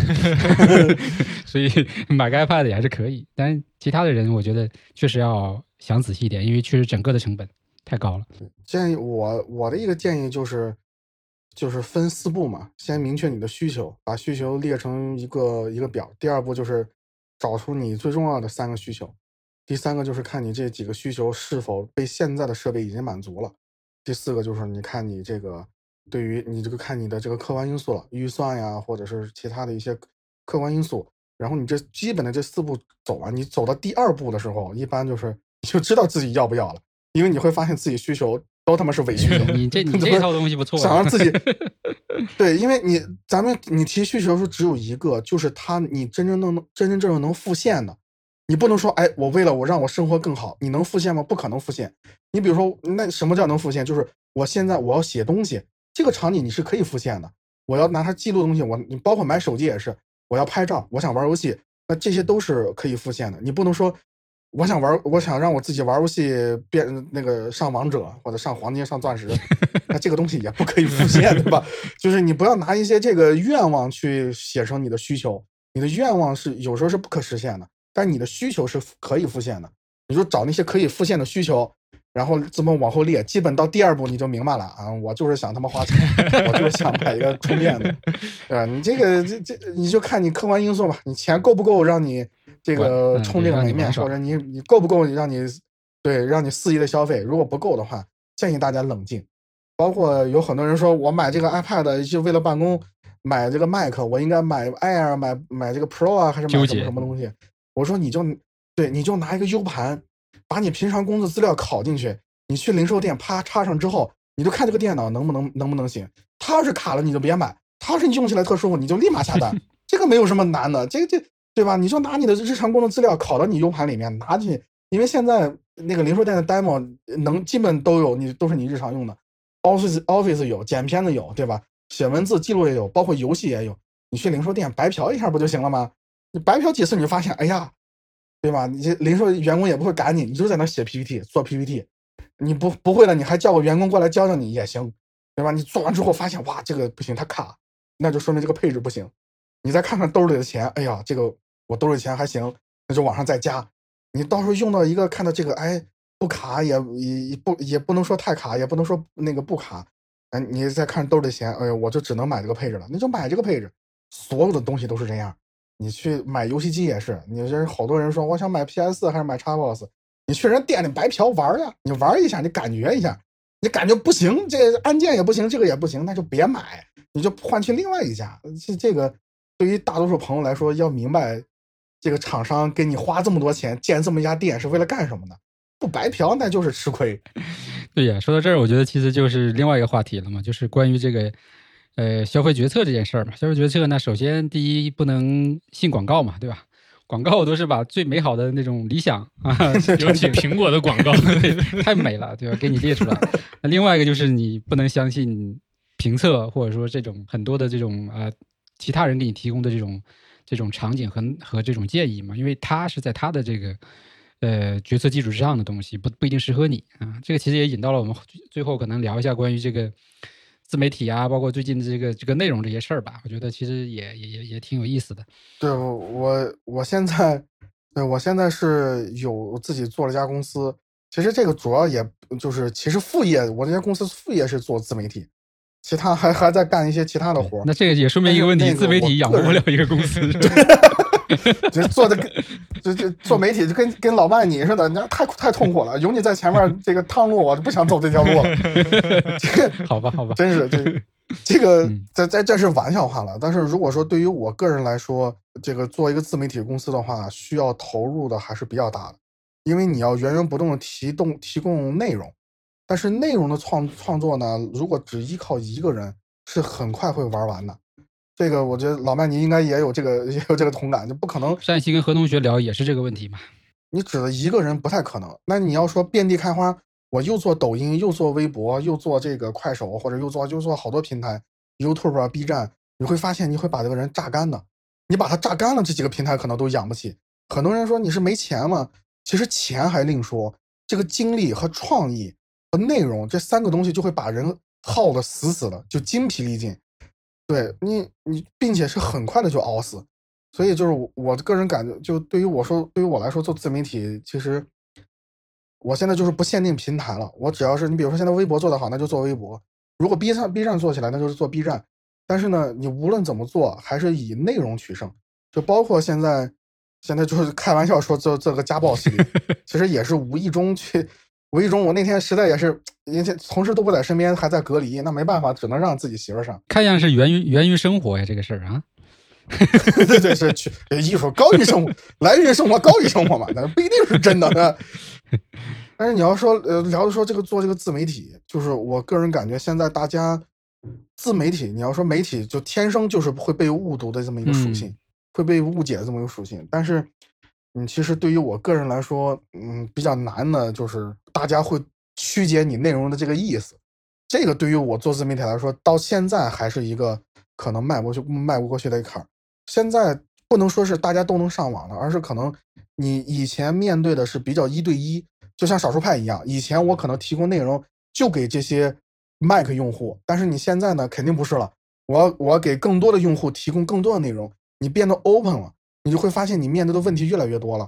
所以买个 iPad 也还是可以。但是其他的人，我觉得确实要想仔细一点，因为确实整个的成本太高了。建议我我的一个建议就是，就是分四步嘛，先明确你的需求，把需求列成一个一个表。第二步就是找出你最重要的三个需求。第三个就是看你这几个需求是否被现在的设备已经满足了。第四个就是你看你这个对于你这个看你的这个客观因素了，预算呀，或者是其他的一些客观因素。然后你这基本的这四步走完，你走到第二步的时候，一般就是就知道自己要不要了，因为你会发现自己需求都他妈是伪需求。你这 你这套东西不错，想让自己 对，因为你咱们你提需求是只有一个，就是他你真真正真真正正能复现的。你不能说，哎，我为了我让我生活更好，你能复现吗？不可能复现。你比如说，那什么叫能复现？就是我现在我要写东西，这个场景你是可以复现的。我要拿它记录东西，我你包括买手机也是，我要拍照，我想玩游戏，那这些都是可以复现的。你不能说，我想玩，我想让我自己玩游戏变那个上王者或者上黄金上钻石，那这个东西也不可以复现，对吧？就是你不要拿一些这个愿望去写成你的需求，你的愿望是有时候是不可实现的。但你的需求是可以复现的，你就找那些可以复现的需求，然后这么往后列，基本到第二步你就明白了啊！我就是想他妈花钱，我就是想买一个充电的，对吧？你这个这这你就看你客观因素吧，你钱够不够让你这个充这个门面，或者你你够不够让你对让你肆意的消费？如果不够的话，建议大家冷静。包括有很多人说我买这个 iPad 就为了办公，买这个 Mac 我应该买 Air 买买这个 Pro 啊，还是买什么什么东西？我说你就对，你就拿一个 U 盘，把你平常工作资料拷进去，你去零售店啪插上之后，你就看这个电脑能不能能不能行。它要是卡了，你就别买；它要是你用起来特舒服，你就立马下单。这个没有什么难的，这这对吧？你就拿你的日常工作资料拷到你 U 盘里面拿进去，因为现在那个零售店的 demo 能基本都有，你都是你日常用的。Office Office 有，剪片子有，对吧？写文字记录也有，包括游戏也有。你去零售店白嫖一下不就行了吗？你白嫖几次，你就发现，哎呀，对吧？你这零售员工也不会赶你，你就在那写 PPT 做 PPT，你不不会了，你还叫个员工过来教教你也行，对吧？你做完之后发现，哇，这个不行，它卡，那就说明这个配置不行。你再看看兜里的钱，哎呀，这个我兜里钱还行，那就往上再加。你到时候用到一个看到这个，哎，不卡也也不也不能说太卡，也不能说那个不卡，哎，你再看兜里的钱，哎呀，我就只能买这个配置了，那就买这个配置。所有的东西都是这样。你去买游戏机也是，你这好多人说我想买 PS 还是买 Xbox，你去人店里白嫖玩呀，你玩一下，你感觉一下，你感觉不行，这按键也不行，这个也不行，那就别买，你就换去另外一家。这这个对于大多数朋友来说，要明白这个厂商给你花这么多钱建这么一家店是为了干什么呢？不白嫖那就是吃亏。对呀，说到这儿，我觉得其实就是另外一个话题了嘛，就是关于这个。呃，消费决策这件事儿嘛，消费决策呢，首先第一不能信广告嘛，对吧？广告都是把最美好的那种理想啊，尤其苹果的广告 太美了，对吧？给你列出来。那另外一个就是你不能相信评测或者说这种很多的这种呃其他人给你提供的这种这种场景和和这种建议嘛，因为他是在他的这个呃决策基础之上的东西，不不一定适合你啊。这个其实也引到了我们最后可能聊一下关于这个。自媒体啊，包括最近的这个这个内容这些事儿吧，我觉得其实也也也也挺有意思的。对，我我现在，对我现在是有自己做了家公司。其实这个主要也就是，其实副业，我这家公司副业是做自媒体，其他还还在干一些其他的活儿那这个也说明一个问题：自媒体养活不了一个公司。就做的跟就就做媒体就跟跟老万你似的，你太太痛苦了。有你在前面这个趟路，我就不想走这条路了。好吧，好吧，真是这这个这这这是玩笑话了。但是如果说对于我个人来说，这个做一个自媒体公司的话，需要投入的还是比较大的，因为你要源源不断的提供提供内容。但是内容的创创作呢，如果只依靠一个人，是很快会玩完的。这个我觉得老麦你应该也有这个也有这个同感，就不可能。上一期跟何同学聊也是这个问题嘛。你指的一个人不太可能。那你要说遍地开花，我又做抖音，又做微博，又做这个快手，或者又做又做好多平台，YouTube 啊、B 站，你会发现你会把这个人榨干的。你把他榨干了，这几个平台可能都养不起。很多人说你是没钱吗？其实钱还另说，这个精力和创意。和内容这三个东西就会把人耗得死死的，就精疲力尽。对你，你并且是很快的就熬死。所以就是我我个人感觉，就对于我说，对于我来说做自媒体，其实我现在就是不限定平台了。我只要是你，比如说现在微博做得好，那就做微博；如果 B 站 B 站做起来，那就是做 B 站。但是呢，你无论怎么做，还是以内容取胜。就包括现在，现在就是开玩笑说做这个家暴系列，其实也是无意中去。无意中，我那天实在也是，人家同事都不在身边，还在隔离，那没办法，只能让自己媳妇上。看样是源于源于生活呀，这个事儿啊。对对是去艺术高于生活，来源于生活高于生活嘛，那不一定是真的。但是你要说呃聊的说这个做这个自媒体，就是我个人感觉现在大家自媒体，你要说媒体就天生就是会被误读的这么一个属性，会被误解的这么一个属性，但是。嗯，其实对于我个人来说，嗯，比较难的就是大家会曲解你内容的这个意思。这个对于我做自媒体来说，到现在还是一个可能迈不去、迈不过去的坎儿。现在不能说是大家都能上网了，而是可能你以前面对的是比较一对一，就像少数派一样。以前我可能提供内容就给这些 Mac 用户，但是你现在呢，肯定不是了。我我给更多的用户提供更多的内容，你变得 open 了。你就会发现，你面对的问题越来越多了。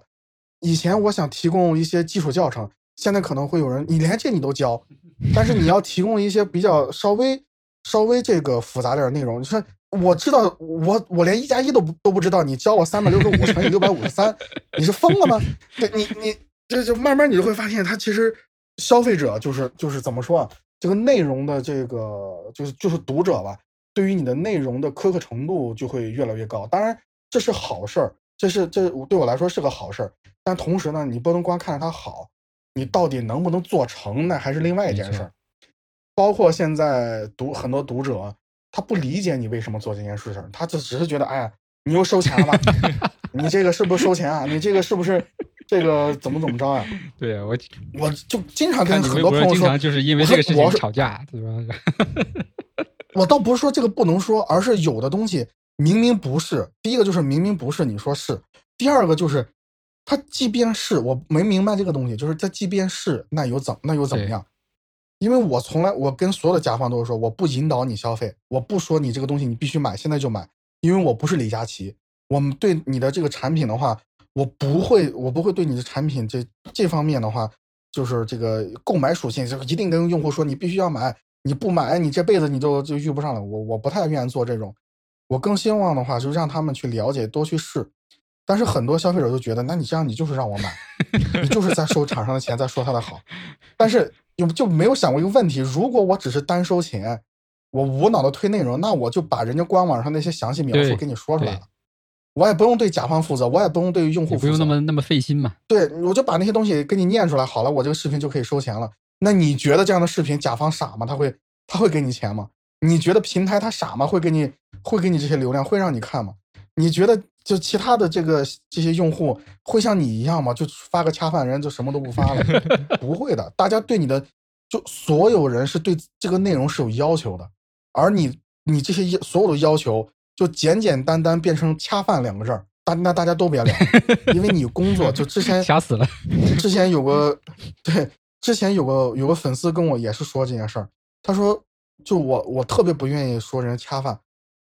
以前我想提供一些基础教程，现在可能会有人，你连这你都教，但是你要提供一些比较稍微稍微这个复杂点的内容。你说，我知道，我我连一加一都不都不知道，你教我三百六十五乘以六百五十三，你是疯了吗？对你你这就慢慢你就会发现，他其实消费者就是就是怎么说啊？这个内容的这个就是就是读者吧，对于你的内容的苛刻程度就会越来越高。当然。这是好事儿，这是这对我来说是个好事儿，但同时呢，你不能光看着它好，你到底能不能做成，那还是另外一件事儿。包括现在读很多读者，他不理解你为什么做这件事情，他就只是觉得，哎呀，你又收钱了吧？你这个是不是收钱啊？你这个是不是这个怎么怎么着呀？对呀，我我就经常跟很多朋友说，就是因为这个事情吵架，对吧？我倒不是说这个不能说，而是有的东西。明明不是，第一个就是明明不是，你说是；第二个就是，他即便是我没明白这个东西，就是他即便是，那又怎那又怎么样？因为我从来我跟所有的甲方都是说，我不引导你消费，我不说你这个东西你必须买，现在就买，因为我不是李佳琦，我们对你的这个产品的话，我不会，我不会对你的产品这这方面的话，就是这个购买属性，就一定跟用户说你必须要买，你不买你这辈子你就就遇不上了，我我不太愿意做这种。我更希望的话，就让他们去了解，多去试。但是很多消费者就觉得，那你这样，你就是让我买，你就是在收厂商的钱，在说他的好。但是有就没有想过一个问题：如果我只是单收钱，我无脑的推内容，那我就把人家官网上那些详细描述给你说出来了，我也不用对甲方负责，我也不用对用户负责，不用那么那么费心嘛。对，我就把那些东西给你念出来，好了，我这个视频就可以收钱了。那你觉得这样的视频，甲方傻吗？他会他会给你钱吗？你觉得平台他傻吗？会给你会给你这些流量，会让你看吗？你觉得就其他的这个这些用户会像你一样吗？就发个恰饭人就什么都不发了？不会的，大家对你的就所有人是对这个内容是有要求的，而你你这些所有的要求就简简单单变成恰饭两个字儿，大那大家都别聊，因为你工作就之前 吓死了。之前有个对，之前有个有个粉丝跟我也是说这件事儿，他说。就我，我特别不愿意说人家恰饭，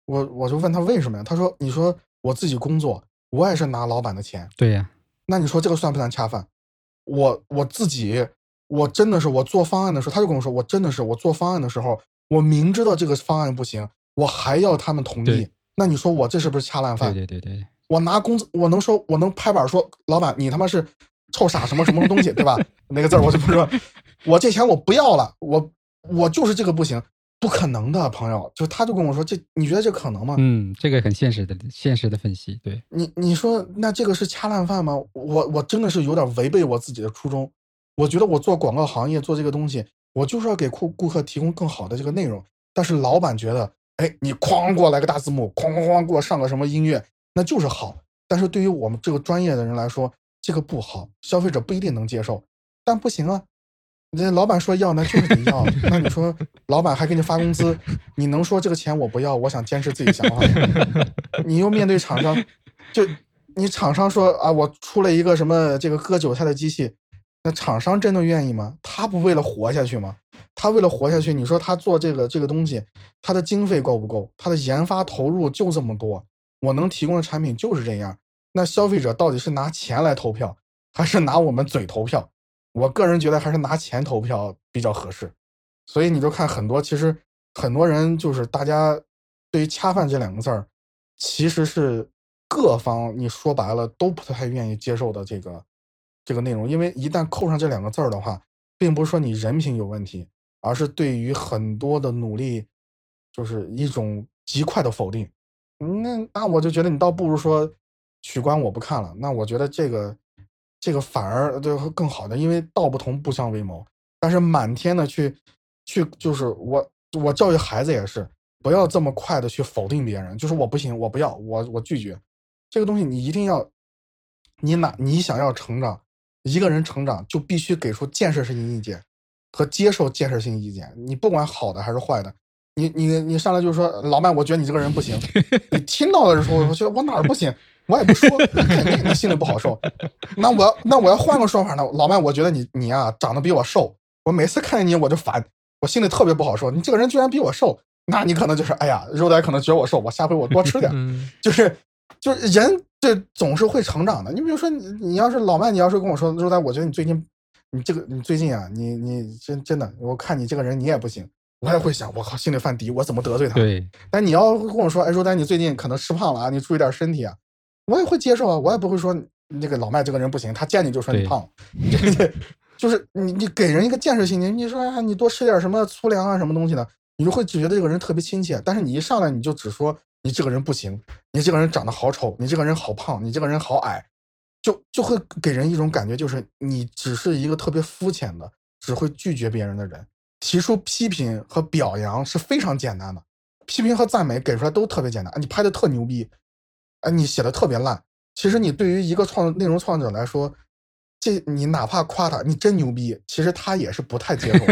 我我就问他为什么呀？他说：“你说我自己工作，我也是拿老板的钱。”对呀，那你说这个算不算恰饭？我我自己，我真的是我做方案的时候，他就跟我说，我真的是我做方案的时候，我明知道这个方案不行，我还要他们同意，那你说我这是不是恰烂饭？对对对，我拿工资，我能说，我能拍板说，老板你他妈是臭傻什么什么东西，对吧？那个字我就不说，我这钱我不要了，我我就是这个不行，不可能的，朋友，就他就跟我说，这你觉得这可能吗？嗯，这个很现实的现实的分析，对，你你说那这个是恰烂饭吗？我我真的是有点违背我自己的初衷。我觉得我做广告行业做这个东西，我就是要给顾顾客提供更好的这个内容。但是老板觉得，哎，你哐给我来个大字幕，哐哐哐给我上个什么音乐，那就是好。但是对于我们这个专业的人来说，这个不好，消费者不一定能接受。但不行啊，这老板说要，那就是得要。那你说老板还给你发工资，你能说这个钱我不要，我想坚持自己想法？你又面对厂商，就你厂商说啊，我出了一个什么这个割韭菜的机器，那厂商真的愿意吗？他不为了活下去吗？他为了活下去，你说他做这个这个东西，他的经费够不够？他的研发投入就这么多，我能提供的产品就是这样。那消费者到底是拿钱来投票，还是拿我们嘴投票？我个人觉得还是拿钱投票比较合适。所以你就看很多，其实很多人就是大家对于“恰饭”这两个字儿，其实是各方你说白了都不太愿意接受的这个这个内容，因为一旦扣上这两个字儿的话，并不是说你人品有问题，而是对于很多的努力，就是一种极快的否定。那那我就觉得你倒不如说取关我不看了。那我觉得这个这个反而就会更好的，因为道不同不相为谋。但是满天的去去就是我我教育孩子也是，不要这么快的去否定别人，就是我不行，我不要，我我拒绝这个东西，你一定要你哪你想要成长，一个人成长就必须给出建设性意见和接受建设性意见，你不管好的还是坏的。你你你上来就说老麦，我觉得你这个人不行。你听到的时候，我觉得我哪儿不行，我也不说，那 肯定你心里不好受。那我要那我要换个说法呢，老麦，我觉得你你啊长得比我瘦，我每次看见你我就烦，我心里特别不好受。你这个人居然比我瘦，那你可能就是哎呀，肉仔可能觉得我瘦，我下回我多吃点。嗯就是就是人这总是会成长的。你比如说你你要是老麦，你要是跟我说肉仔，我觉得你最近你这个你最近啊，你你真真的，我看你这个人你也不行。我也会想，我靠，心里犯嘀，我怎么得罪他？对，但你要跟我说，哎，肉丹，你最近可能吃胖了啊，你注意点身体啊，我也会接受啊，我也不会说那个老麦这个人不行，他见你就说你对胖，这个就是你你给人一个建设性，你你说啊，你多吃点什么粗粮啊什么东西的，你就会觉得这个人特别亲切。但是你一上来你就只说你这个人不行，你这个人长得好丑，你这个人好胖，你这个人好矮，就就会给人一种感觉，就是你只是一个特别肤浅的，只会拒绝别人的人。提出批评和表扬是非常简单的，批评和赞美给出来都特别简单。你拍的特牛逼，哎，你写的特别烂。其实你对于一个创内容创作者来说，这你哪怕夸他，你真牛逼，其实他也是不太接受。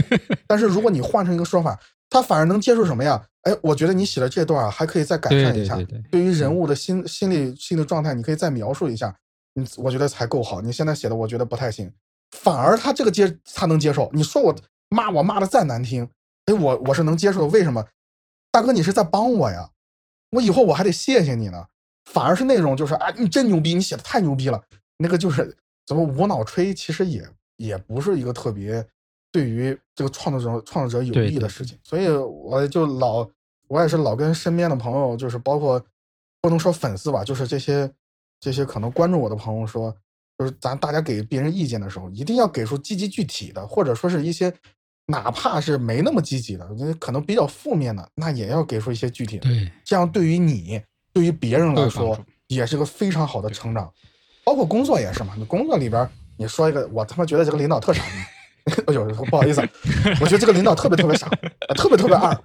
但是如果你换成一个说法，他反而能接受什么呀？哎，我觉得你写的这段啊，还可以再改善一下。对对对对对于人物的心心理心理状态，你可以再描述一下。你我觉得才够好。你现在写的我觉得不太行，反而他这个接他能接受。你说我。骂我骂的再难听，哎，我我是能接受的。为什么？大哥，你是在帮我呀，我以后我还得谢谢你呢。反而是那种就是，哎，你真牛逼，你写的太牛逼了。那个就是怎么无脑吹，其实也也不是一个特别对于这个创作者创作者有益的事情。所以我就老，我也是老跟身边的朋友，就是包括不能说粉丝吧，就是这些这些可能关注我的朋友说，就是咱大家给别人意见的时候，一定要给出积极具体的，或者说是一些。哪怕是没那么积极的，可能比较负面的，那也要给出一些具体的。对，这样对于你，对于别人来说，也是个非常好的成长。包括工作也是嘛，你工作里边你说一个，我他妈觉得这个领导特傻逼，哎呦，不好意思，我觉得这个领导特别特别傻，特别特别二。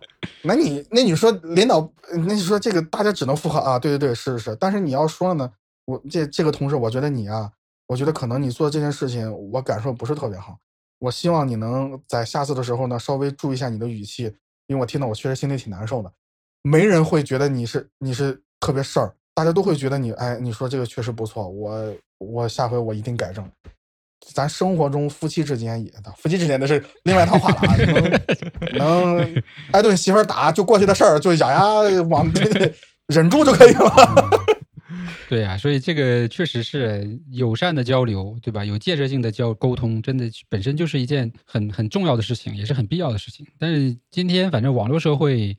那你那你说领导，那你说这个大家只能附和啊，对对对，是是是。但是你要说了呢，我这这个同事，我觉得你啊，我觉得可能你做这件事情，我感受不是特别好。我希望你能在下次的时候呢，稍微注意一下你的语气，因为我听到我确实心里挺难受的。没人会觉得你是你是特别事儿，大家都会觉得你哎，你说这个确实不错，我我下回我一定改正。咱生活中夫妻之间也，夫妻之间的是另外一套话了啊，能 能挨顿媳妇打就过去的事儿，就咬牙往 忍住就可以了。对呀，所以这个确实是友善的交流，对吧？有建设性的交沟通，真的本身就是一件很很重要的事情，也是很必要的事情。但是今天反正网络社会，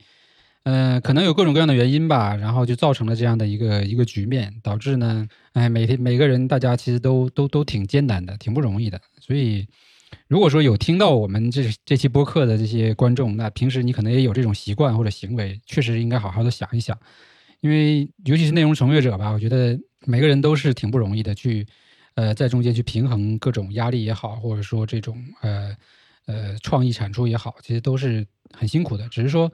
嗯，可能有各种各样的原因吧，然后就造成了这样的一个一个局面，导致呢，哎，每天每个人大家其实都都都挺艰难的，挺不容易的。所以，如果说有听到我们这这期播客的这些观众，那平时你可能也有这种习惯或者行为，确实应该好好的想一想。因为尤其是内容从业者吧，我觉得每个人都是挺不容易的，去呃在中间去平衡各种压力也好，或者说这种呃呃创意产出也好，其实都是很辛苦的。只是说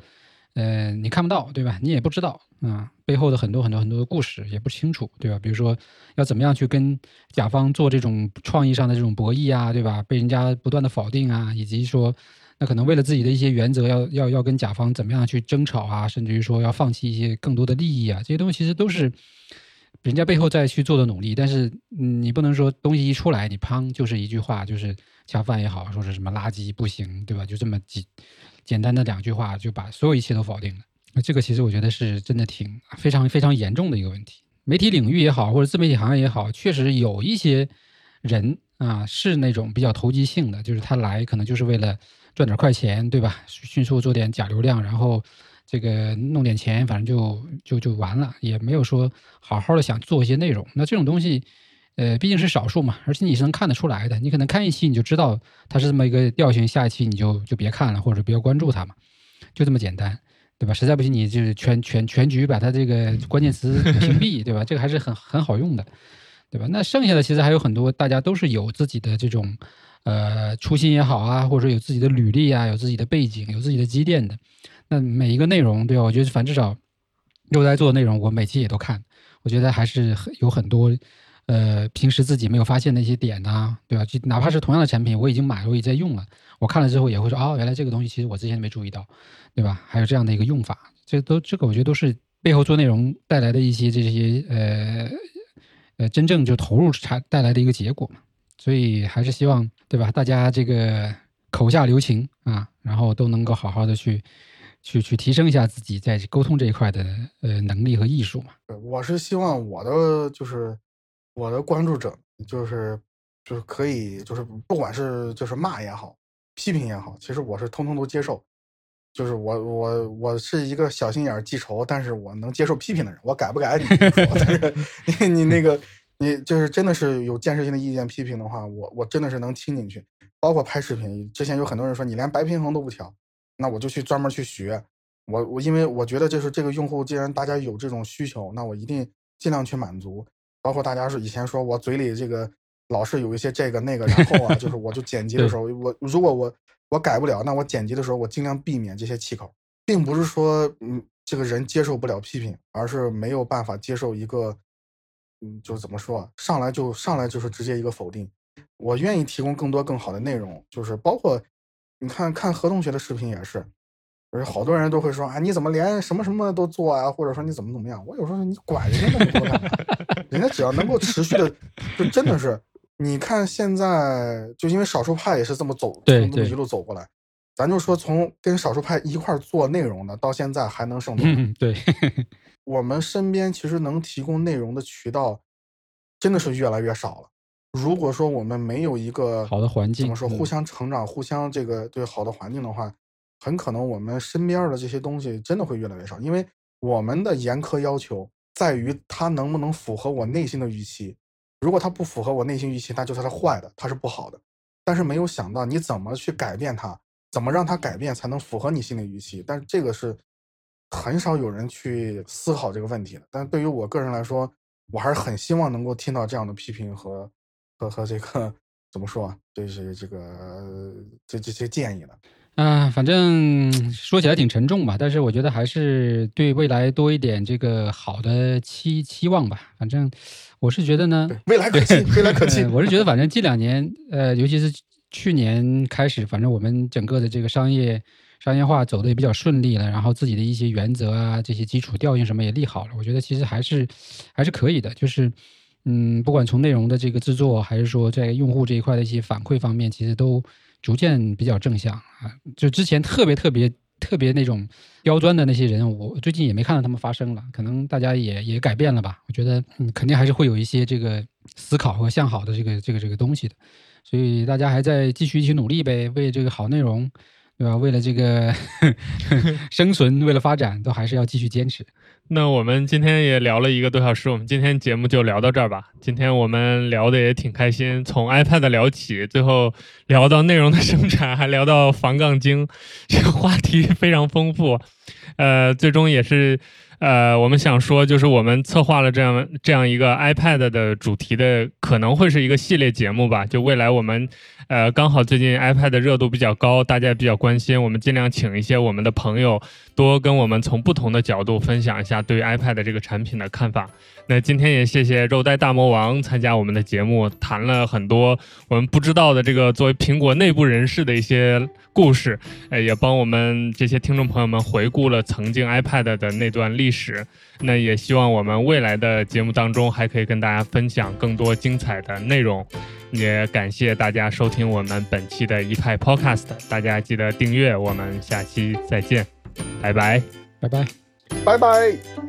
呃你看不到，对吧？你也不知道啊背后的很多很多很多的故事也不清楚，对吧？比如说要怎么样去跟甲方做这种创意上的这种博弈啊，对吧？被人家不断的否定啊，以及说。那可能为了自己的一些原则，要要要跟甲方怎么样去争吵啊，甚至于说要放弃一些更多的利益啊，这些东西其实都是人家背后再去做的努力。但是你不能说东西一出来，你砰就是一句话，就是恰饭也好，说是什么垃圾不行，对吧？就这么几简单的两句话，就把所有一切都否定了。那这个其实我觉得是真的挺非常非常严重的一个问题。媒体领域也好，或者自媒体行业也好，确实有一些人啊是那种比较投机性的，就是他来可能就是为了。赚点快钱，对吧？迅速做点假流量，然后这个弄点钱，反正就就就完了，也没有说好好的想做一些内容。那这种东西，呃，毕竟是少数嘛，而且你是能看得出来的。你可能看一期你就知道它是这么一个调性，下一期你就就别看了，或者不要关注它嘛，就这么简单，对吧？实在不行，你就是全全全局把它这个关键词屏蔽，对吧？这个还是很很好用的，对吧？那剩下的其实还有很多，大家都是有自己的这种。呃，初心也好啊，或者说有自己的履历啊，有自己的背景，有自己的积淀的，那每一个内容，对吧？我觉得反正至少又在做内容，我每期也都看，我觉得还是有很多呃，平时自己没有发现的一些点呐，对吧？就哪怕是同样的产品，我已经买了，我也在用了，我看了之后也会说，哦，原来这个东西其实我之前没注意到，对吧？还有这样的一个用法，这都这个我觉得都是背后做内容带来的一些这些呃呃，真正就投入产带来的一个结果嘛。所以还是希望，对吧？大家这个口下留情啊，然后都能够好好的去，去去提升一下自己在沟通这一块的呃能力和艺术嘛。我是希望我的就是我的关注者就是就是可以就是不管是就是骂也好，批评也好，其实我是通通都接受。就是我我我是一个小心眼记仇，但是我能接受批评的人。我改不改你 但是 你你那个。你就是真的是有建设性的意见批评的话，我我真的是能听进去。包括拍视频，之前有很多人说你连白平衡都不调，那我就去专门去学。我我因为我觉得就是这个用户，既然大家有这种需求，那我一定尽量去满足。包括大家是以前说我嘴里这个老是有一些这个那个，然后啊，就是我就剪辑的时候，我如果我我改不了，那我剪辑的时候我尽量避免这些气口，并不是说嗯这个人接受不了批评，而是没有办法接受一个。嗯，就是怎么说，上来就上来就是直接一个否定。我愿意提供更多更好的内容，就是包括你看看何同学的视频也是，就是好多人都会说啊，你怎么连什么什么都做啊？或者说你怎么怎么样？我有时候你管人家那么多干嘛？人家只要能够持续的，就真的是，你看现在就因为少数派也是这么走，对这么一路走过来，咱就说从跟少数派一块做内容的，到现在还能胜存，对。我们身边其实能提供内容的渠道真的是越来越少了。如果说我们没有一个好的环境，怎么说互相成长、互相这个对好的环境的话，很可能我们身边的这些东西真的会越来越少。因为我们的严苛要求在于它能不能符合我内心的预期。如果它不符合我内心预期，那就是它坏的，它是不好的。但是没有想到你怎么去改变它，怎么让它改变才能符合你心里预期。但是这个是。很少有人去思考这个问题的，但对于我个人来说，我还是很希望能够听到这样的批评和和和这个 怎么说啊？这是这个这这些建议的。啊，反正说起来挺沉重吧，但是我觉得还是对未来多一点这个好的期期望吧。反正我是觉得呢，未来可期，未来可期。我是觉得，反正近两年，呃，尤其是去年开始，反正我们整个的这个商业。商业化走的也比较顺利了，然后自己的一些原则啊，这些基础调性什么也立好了，我觉得其实还是还是可以的。就是，嗯，不管从内容的这个制作，还是说在用户这一块的一些反馈方面，其实都逐渐比较正向啊。就之前特别特别特别那种刁钻的那些人，我最近也没看到他们发声了。可能大家也也改变了吧？我觉得嗯，肯定还是会有一些这个思考和向好的这个这个这个东西的。所以大家还在继续一起努力呗，为这个好内容，对吧？为了这个 生存，为了发展，都还是要继续坚持。那我们今天也聊了一个多小时，我们今天节目就聊到这儿吧。今天我们聊的也挺开心，从 iPad 聊起，最后聊到内容的生产，还聊到防杠精，这个话题非常丰富。呃，最终也是。呃，我们想说，就是我们策划了这样这样一个 iPad 的主题的，可能会是一个系列节目吧。就未来我们，呃，刚好最近 iPad 的热度比较高，大家比较关心，我们尽量请一些我们的朋友，多跟我们从不同的角度分享一下对 iPad 这个产品的看法。那今天也谢谢肉带大魔王参加我们的节目，谈了很多我们不知道的这个作为苹果内部人士的一些故事，呃，也帮我们这些听众朋友们回顾了曾经 iPad 的那段历史。那也希望我们未来的节目当中还可以跟大家分享更多精彩的内容。也感谢大家收听我们本期的一派 Podcast，大家记得订阅，我们下期再见，拜拜，拜拜，拜拜。